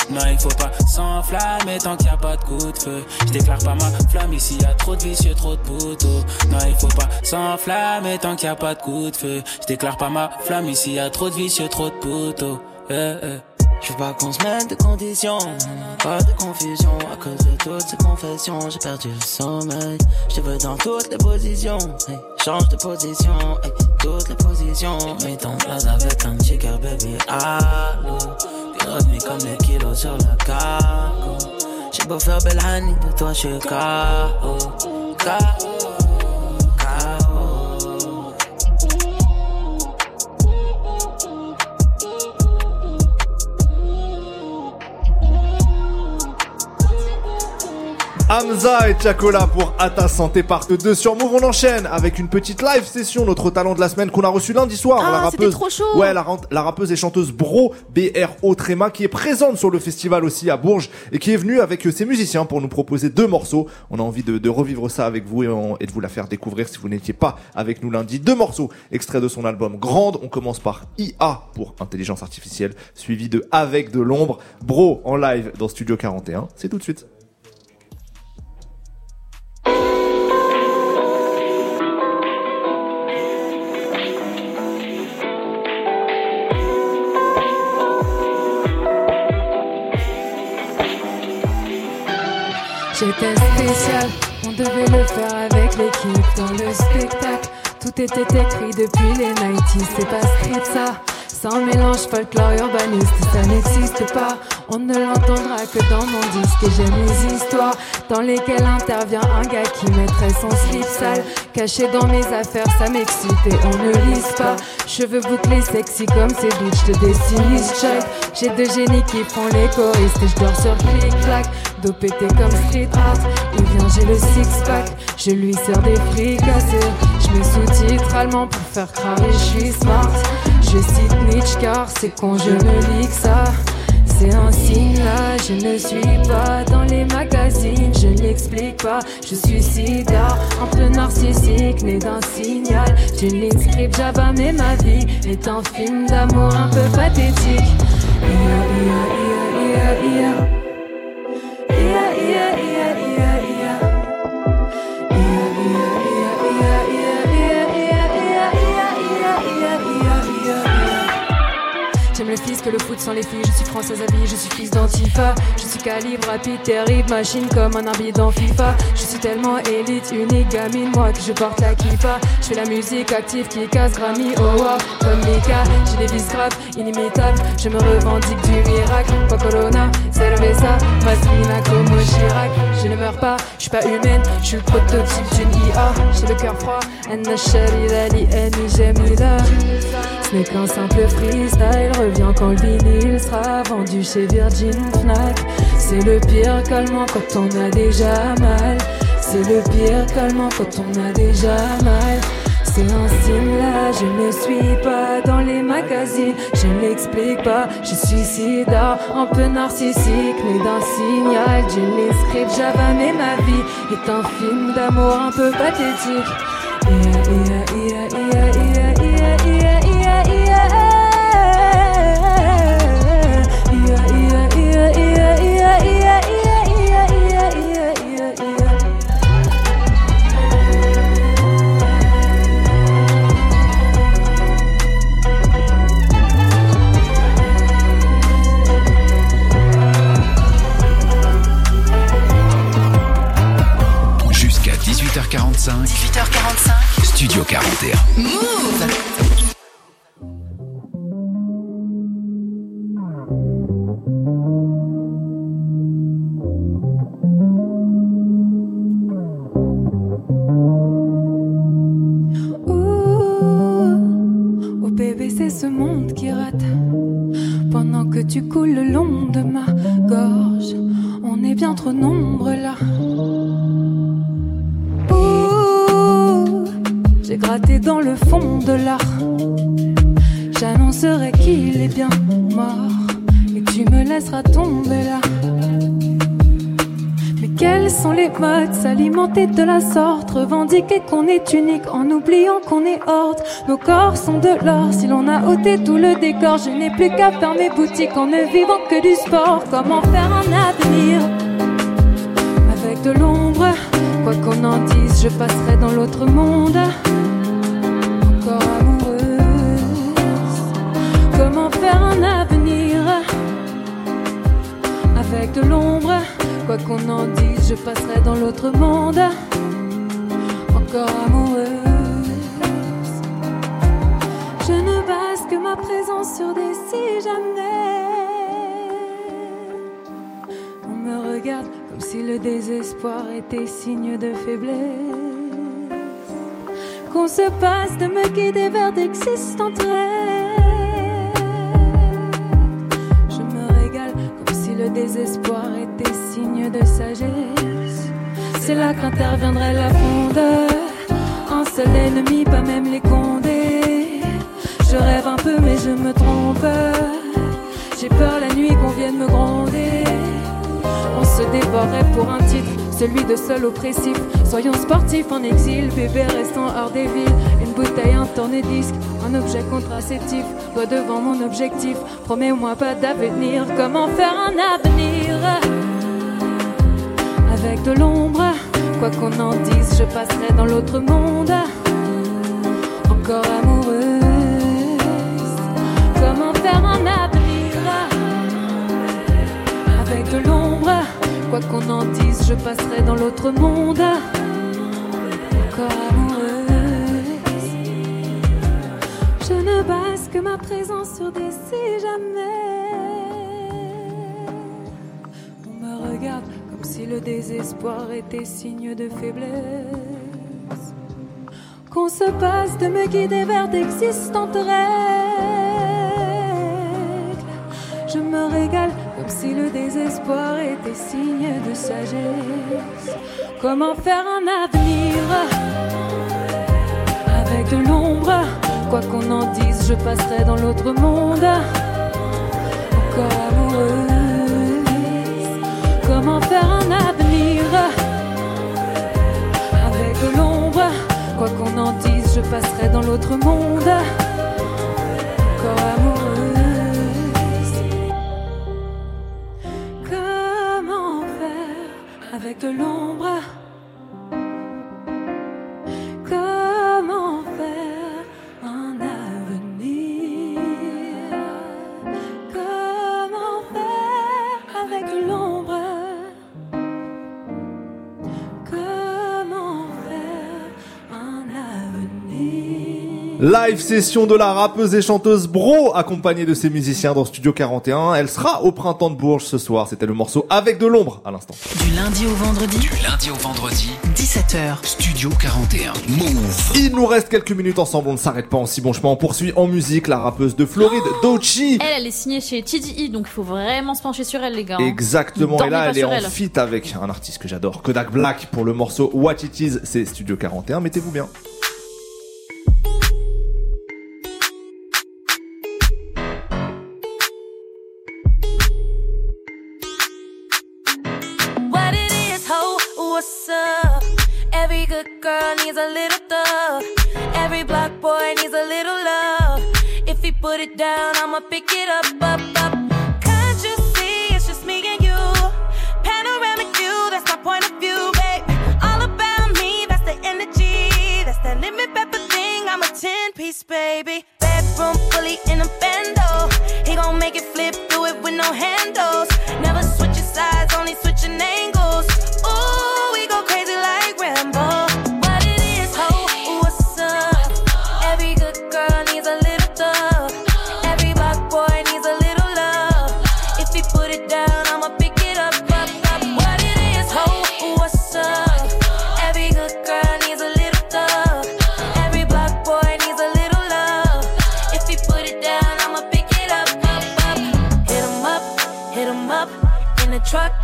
Non, il faut pas s'enflammer tant qu'il n'y a pas de coup de feu. Je déclare pas ma flamme ici, y a trop de vicieux, trop de poteaux. Non, il faut pas s'enflammer tant qu'il n'y a pas de coup de feu. Je déclare pas ma flamme ici, y a trop de vicieux, trop de poteaux. Eh, eh. Je veux pas qu'on se mette de conditions, pas de confusion à cause de toutes ces confessions. J'ai perdu le sommeil. Je te veux dans toutes les positions, change de position, hey, toutes les positions. Mets ton place avec un chica baby, allô. Revenu comme les kilos sur le cargo. J'ai beau faire belle de toi je. Hamza et Tiakola pour À ta santé part 2 sur Move. On enchaîne avec une petite live session, notre talent de la semaine qu'on a reçu lundi soir. Ah, la rappeuse, trop chaud. Ouais, la, la rappeuse et chanteuse Bro, B-R-O Tréma, qui est présente sur le festival aussi à Bourges et qui est venue avec ses musiciens pour nous proposer deux morceaux. On a envie de, de revivre ça avec vous et, on- et de vous la faire découvrir si vous n'étiez pas avec nous lundi. Deux morceaux extraits de son album Grande. On commence par IA pour intelligence artificielle, suivi de Avec de l'ombre. Bro en live dans Studio 41. C'est tout de suite. J'étais spécial, on devait le faire avec l'équipe dans le spectacle. Tout était écrit depuis les 90s, c'est pas script ça. Sans mélange folklore urbaniste, ça n'existe pas. On ne l'entendra que dans mon disque et j'aime les histoires dans lesquelles intervient un gars qui mettrait son slip sale. Caché dans mes affaires, ça m'excite et on ne lise pas. Cheveux bouclés sexy comme ces bitches, dessine les child. J'ai deux génies qui font les choristes et je dors sur clic-clac. Dos pété comme street art, il vient, j'ai le six-pack. Je lui sers des fricassés. Je me sous-titre allemand pour faire cramer, je suis smart. Je cite Nietzsche car c'est con, je ne lis que ça. C'est un signe là, je ne suis pas dans les magazines, je n'explique pas. Je suis sida, un peu narcissique, né d'un signal. Une ligne script Java, mais ma vie est un film d'amour un peu pathétique. Ia, ia, ia, le fils que le foot sans les filles. Je suis française à vie, je suis fils d'Antifa. Je suis calibre rapide, terrible, machine comme un arbitre dans FIFA. Je suis tellement élite, unique gamine, moi que je porte la kippa. Je fais la musique active qui casse Grammy, oh wow, comme Mika. J'ai des vis graves, inimitables. Je me revendique du miracle. Pas Corona, cerveza, masculina comme Chirac. Je ne meurs pas, je suis pas humaine, je suis le prototype d'une IA. J'ai le cœur froid, Jamila. Ce n'est qu'un simple freestyle, revient quand le vinyle sera vendu chez Virgin Fnac. C'est le pire calmant quand on a déjà mal. C'est le pire calmant quand on a déjà mal. C'est un signe là, je ne suis pas dans les magazines, je ne l'explique pas, je suis sida, un peu narcissique, né d'un signal, d'une script Java, mais ma vie est un film d'amour un peu pathétique. Revendiquer qu'on est unique en oubliant qu'on est horde. Nos corps sont de l'or, si l'on a ôté tout le décor, je n'ai plus qu'à faire mes boutiques en ne vivant que du sport. Comment faire un avenir avec de l'ombre? Quoi qu'on en dise, je passerai dans l'autre monde. Encore amoureuse. Comment faire un avenir avec de l'ombre? Quoi qu'on en dise, je passerai dans l'autre monde. Je ne base que ma présence sur des si jamais. On me regarde comme si le désespoir était signe de faiblesse. Qu'on se passe de me guider vers d'existantes rêves. Je me régale comme si le désespoir était signe de sagesse. C'est là qu'interviendrait la fondeur. Seul ennemi, pas même les condés. Je rêve un peu, mais je me trompe. J'ai peur la nuit qu'on vienne me gronder. On se dévorait pour un titre, celui de seul oppressif. Soyons sportifs en exil, bébé restant hors des villes. Une bouteille, un tourne-disque, un objet contraceptif. Toi devant mon objectif, promets-moi pas d'avenir. Comment faire un avenir avec de l'ombre? Quoi qu'on en dise, je passerai dans l'autre monde. Encore amoureuse. Comment faire un avenir avec de l'ombre? Quoi qu'on en dise, je passerai dans l'autre monde. Encore amoureuse. Je ne base que ma présence sur des si jamais. Le désespoir était signe de faiblesse. Qu'on se passe de me guider vers d'existantes règles. Je me régale comme si le désespoir était signe de sagesse. Comment faire un avenir avec de l'ombre? Quoi qu'on en dise, je passerai dans l'autre monde. Encore amoureuse. Comment faire un avenir avec de l'ombre? Quoi qu'on en dise, je passerai dans l'autre monde. Encore amoureuse. Comment faire avec de l'ombre? Live session de la rappeuse et chanteuse Bro, accompagnée de ses musiciens dans Studio 41. Elle sera au printemps de Bourges ce soir. C'était le morceau Avec de l'ombre à l'instant. Du lundi au vendredi, Du lundi au vendredi, 17h. Studio 41. Move. Il nous reste quelques minutes ensemble, on ne s'arrête pas en si bon chemin. On poursuit en musique la rappeuse de Floride, Dochi. Elle, elle est signée chez TDI, donc il faut vraiment se pencher sur elle, les gars. hein. Exactement, et là elle est en feat avec un artiste que j'adore, Kodak Black, pour le morceau What It Is, c'est Studio 41, mettez-vous bien. Good girl needs a little thug. Every black boy needs a little love. If he put it down, I'ma pick it up, up, up. Can't you see it's just me and you? Panoramic view, that's my point of view, babe. All about me, that's the energy. That's that limit pepper thing, I'm a 10 piece, baby. Bedroom fully in a bando. He gon' make it flip, do it with no handles. Never switching sides, only switching angles.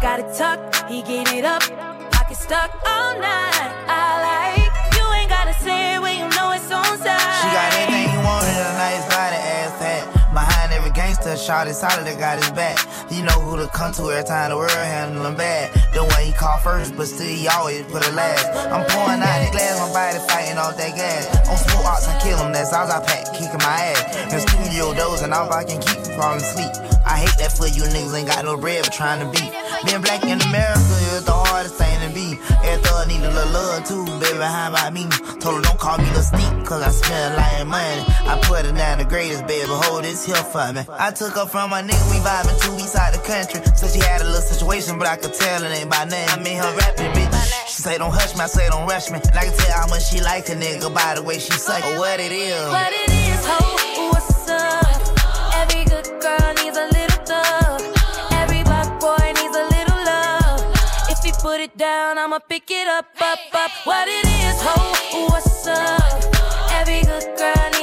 Got it tucked. He get it up. Pocket stuck all night. I like you ain't gotta say it when you know it's on side. She got everything you want in a nice body, ass hat. Behind every gangster, shot is solid, that got his back. He know who to come to every time the world handle him bad. The one he call first, but still he always put it last. I'm pouring out the glass, my body fighting off that gas. On smoke ox, I kill him, that's all I pack, kicking my ass. In studio doors, and all I can keep from falling asleep. I hate that for you niggas ain't got no bread but trying to be. Being black in America is the hardest thing to be. Every thug need a little love too, baby. How about me? Told her don't call me the steep, cause I smell like money. I put her down the greatest, baby. Hold this here for me. I took her from my nigga, we vibing two weeks out the country. So she had a little situation, but I could tell it ain't about name. I mean her rapping, bitch. She say don't hush me, I say don't rush me. And I can tell how much she like a nigga by the way she suck. Or what it is. What it is, ho, it down, I'ma pick it up, up, up. What it is, ho, what's up? Every good girl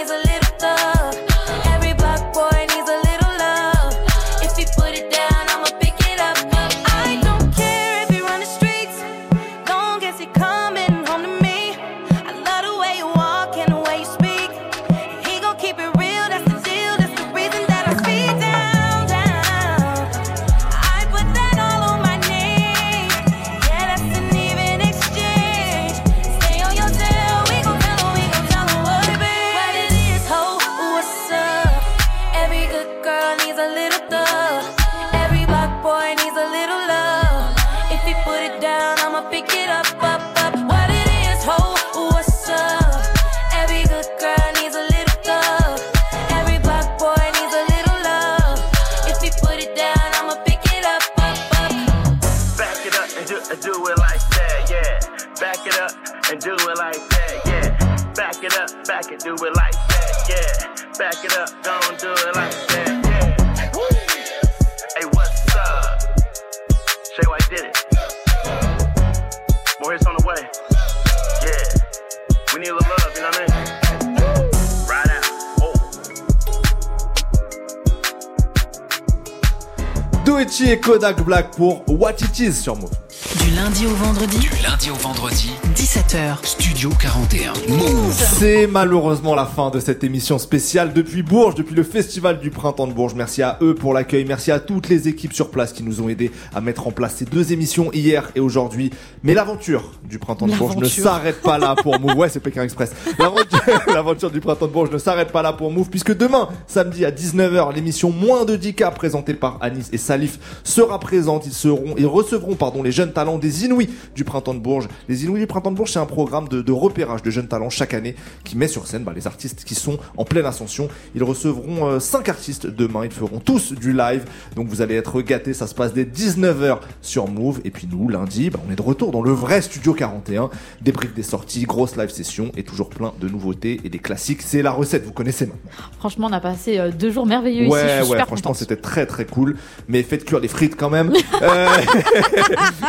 Back it, do it like that, yeah. Back it up, don't do it like that, yeah. Woo. Hey, what's up? Shay White did it. More hits on the way. Yeah. We need a little love, you know what I mean? Doechi et Kodak Black pour What It Is sur Move. Du lundi au vendredi, Du lundi au vendredi, 17h. Studio 41. Move. C'est malheureusement la fin de cette émission spéciale depuis Bourges, depuis le festival du printemps de Bourges. Merci à eux pour l'accueil, merci à toutes les équipes sur place qui nous ont aidés à mettre en place ces deux émissions hier et aujourd'hui. Mais l'aventure du printemps de Bourges ne s'arrête pas là pour Move. Ouais, c'est Pékin Express. L'aventure du printemps de Bourges ne s'arrête pas là pour Move puisque demain, samedi à 19h, l'émission Moins de 10K présentée par Anis et Khalif sera présente. Ils seront, ils recevront, pardon, les jeunes talents des Inouïs du Printemps de Bourges. Les Inouïs du Printemps de Bourges, c'est un programme de, de repérage de jeunes talents chaque année qui met sur scène bah, les artistes qui sont en pleine ascension. Ils recevront euh, cinq artistes demain. Ils feront tous du live. Donc vous allez être gâtés. Ça se passe dès 19h sur Move. Et puis nous, lundi, bah, on est de retour dans le vrai Studio 41. Débrief des sorties, grosse live session et toujours plein de nouveautés et des classiques. C'est la recette, vous connaissez maintenant. Franchement, on a passé euh, deux jours merveilleux ici. Je Ouais, suis ouais, super franchement, c'était très très cool. Mais faites cuire les frites quand même. Euh,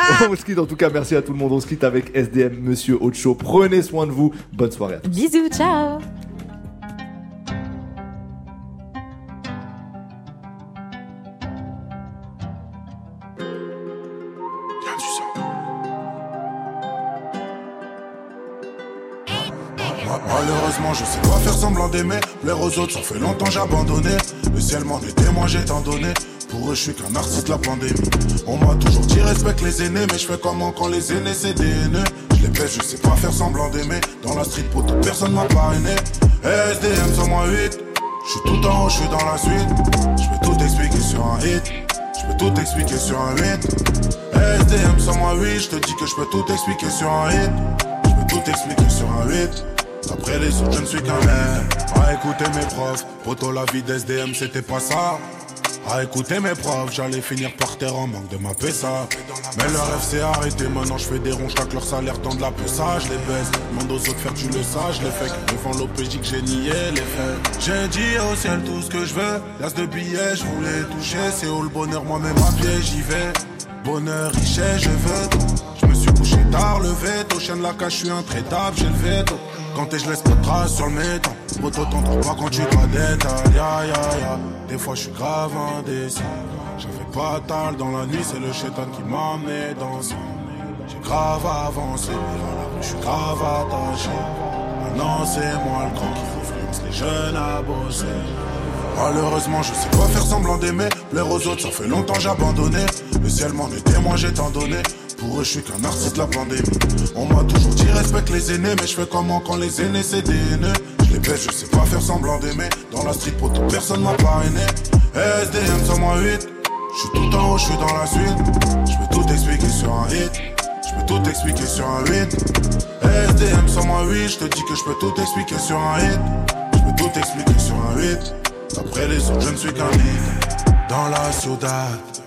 on se quitte en tout cas, merci à tout le monde. On se quitte avec SDM, Monsieur Ocho. Prenez soin de vous. Bonne soirée à tous. Bisous, ciao. Ma- Malheureusement, je sais pas faire semblant d'aimer. Plaire aux autres, ça fait longtemps j'ai abandonné. Le ciel m'en est témoin, j'ai tant donné. Pour eux, je suis qu'un artiste, la pandémie. On m'a toujours dit respecte les aînés, mais je fais comment quand les aînés c'est des haineux. Je les baisse, je sais pas faire semblant d'aimer. Dans la street, pour personne m'a parrainé. SDM sur moi 8. Je suis tout en haut, je suis dans la suite. Je peux tout expliquer sur un hit. Je peux tout expliquer sur un 8. SDM sur moi 8. Je te dis que je peux tout expliquer sur un hit. Je peux tout expliquer sur un 8. Après les autres, je ne suis qu'un mec. À écouter mes profs, poto la vie d'SDM, c'était pas ça. À écouter mes profs, j'allais finir par terre en manque de ma PSA. Mais leur rêve s'est arrêté, maintenant je fais des ronds, chaque leur salaire tend de la ça, je les baisse. Demande aux autres faire tu le sais, je les fais. Devant l'OPJ que j'ai nié les faits. J'ai dit au ciel tout ce que je veux. L'as de billets, je voulais toucher. C'est où le bonheur, moi-même à pied, j'y vais. Bonheur, richesse, je veux tout. Je me suis couché tard, le veto. Chien de la cage, je suis intraitable, j'ai le veto. Quand je laisse pas de traces sur le métal. Poto, t'en pas quand tu détail. Ya, ya, ya. Des fois, je suis grave indécis. J'avais pas tal dans la nuit, c'est le chétan qui m'a amené dans ça. J'ai grave avancé, mais je suis grave attaché. Maintenant, c'est moi le grand qui influence les jeunes à bosser. Malheureusement, je sais pas faire semblant d'aimer. Plaire aux autres, ça fait longtemps j'ai abandonné. Le ciel m'en est témoin, j'ai tant donné. Pour eux, je suis qu'un artiste de la pandémie. On m'a toujours dit respecte les aînés, mais je fais comment quand les aînés c'est des haineux. Je les baisse, je sais pas faire semblant d'aimer. Dans la street, pour toute personne m'a parrainé. SDM sur moi 8. Je suis tout en haut, je suis dans la suite. Je peux tout expliquer sur un hit. Je peux tout expliquer sur un 8. SDM sur moi 8. Je te dis que je peux tout expliquer sur un hit. Je peux tout expliquer sur un 8. Après les autres, je ne suis qu'un hit. Dans la ciudad.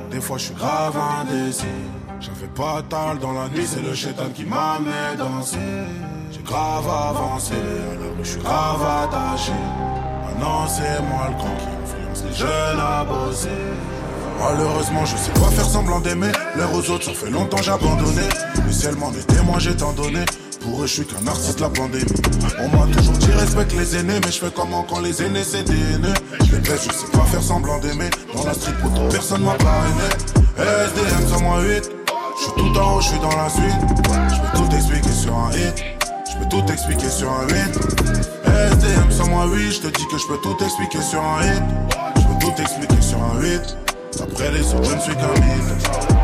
Des fois, je suis grave indécis. J'avais pas tal dans la nuit, c'est le chétan qui m'a mis danser. J'ai grave avancé, rue, je suis grave attaché. Maintenant, c'est moi le grand qui influence les jeunes à bosser. Malheureusement, je sais pas faire semblant d'aimer. L'air aux autres, ça fait longtemps j'ai abandonné. Le ciel m'en est témoin, j'ai donné. Pour eux, je suis qu'un artiste de la pandémie. On m'a toujours dit respecte les aînés, mais je fais comment quand les aînés c'est des. Je les baisse, je sais pas faire semblant d'aimer. Dans la street, pour personne m'a parrainé. SDM sur moi 8. Je suis tout en haut, je suis dans la suite. Je peux tout expliquer sur un hit. Je peux tout expliquer sur un 8. SDM sur moi 8. Je te dis que je peux tout expliquer sur un hit. Je peux tout expliquer sur un 8. Après les autres, je ne suis qu'un.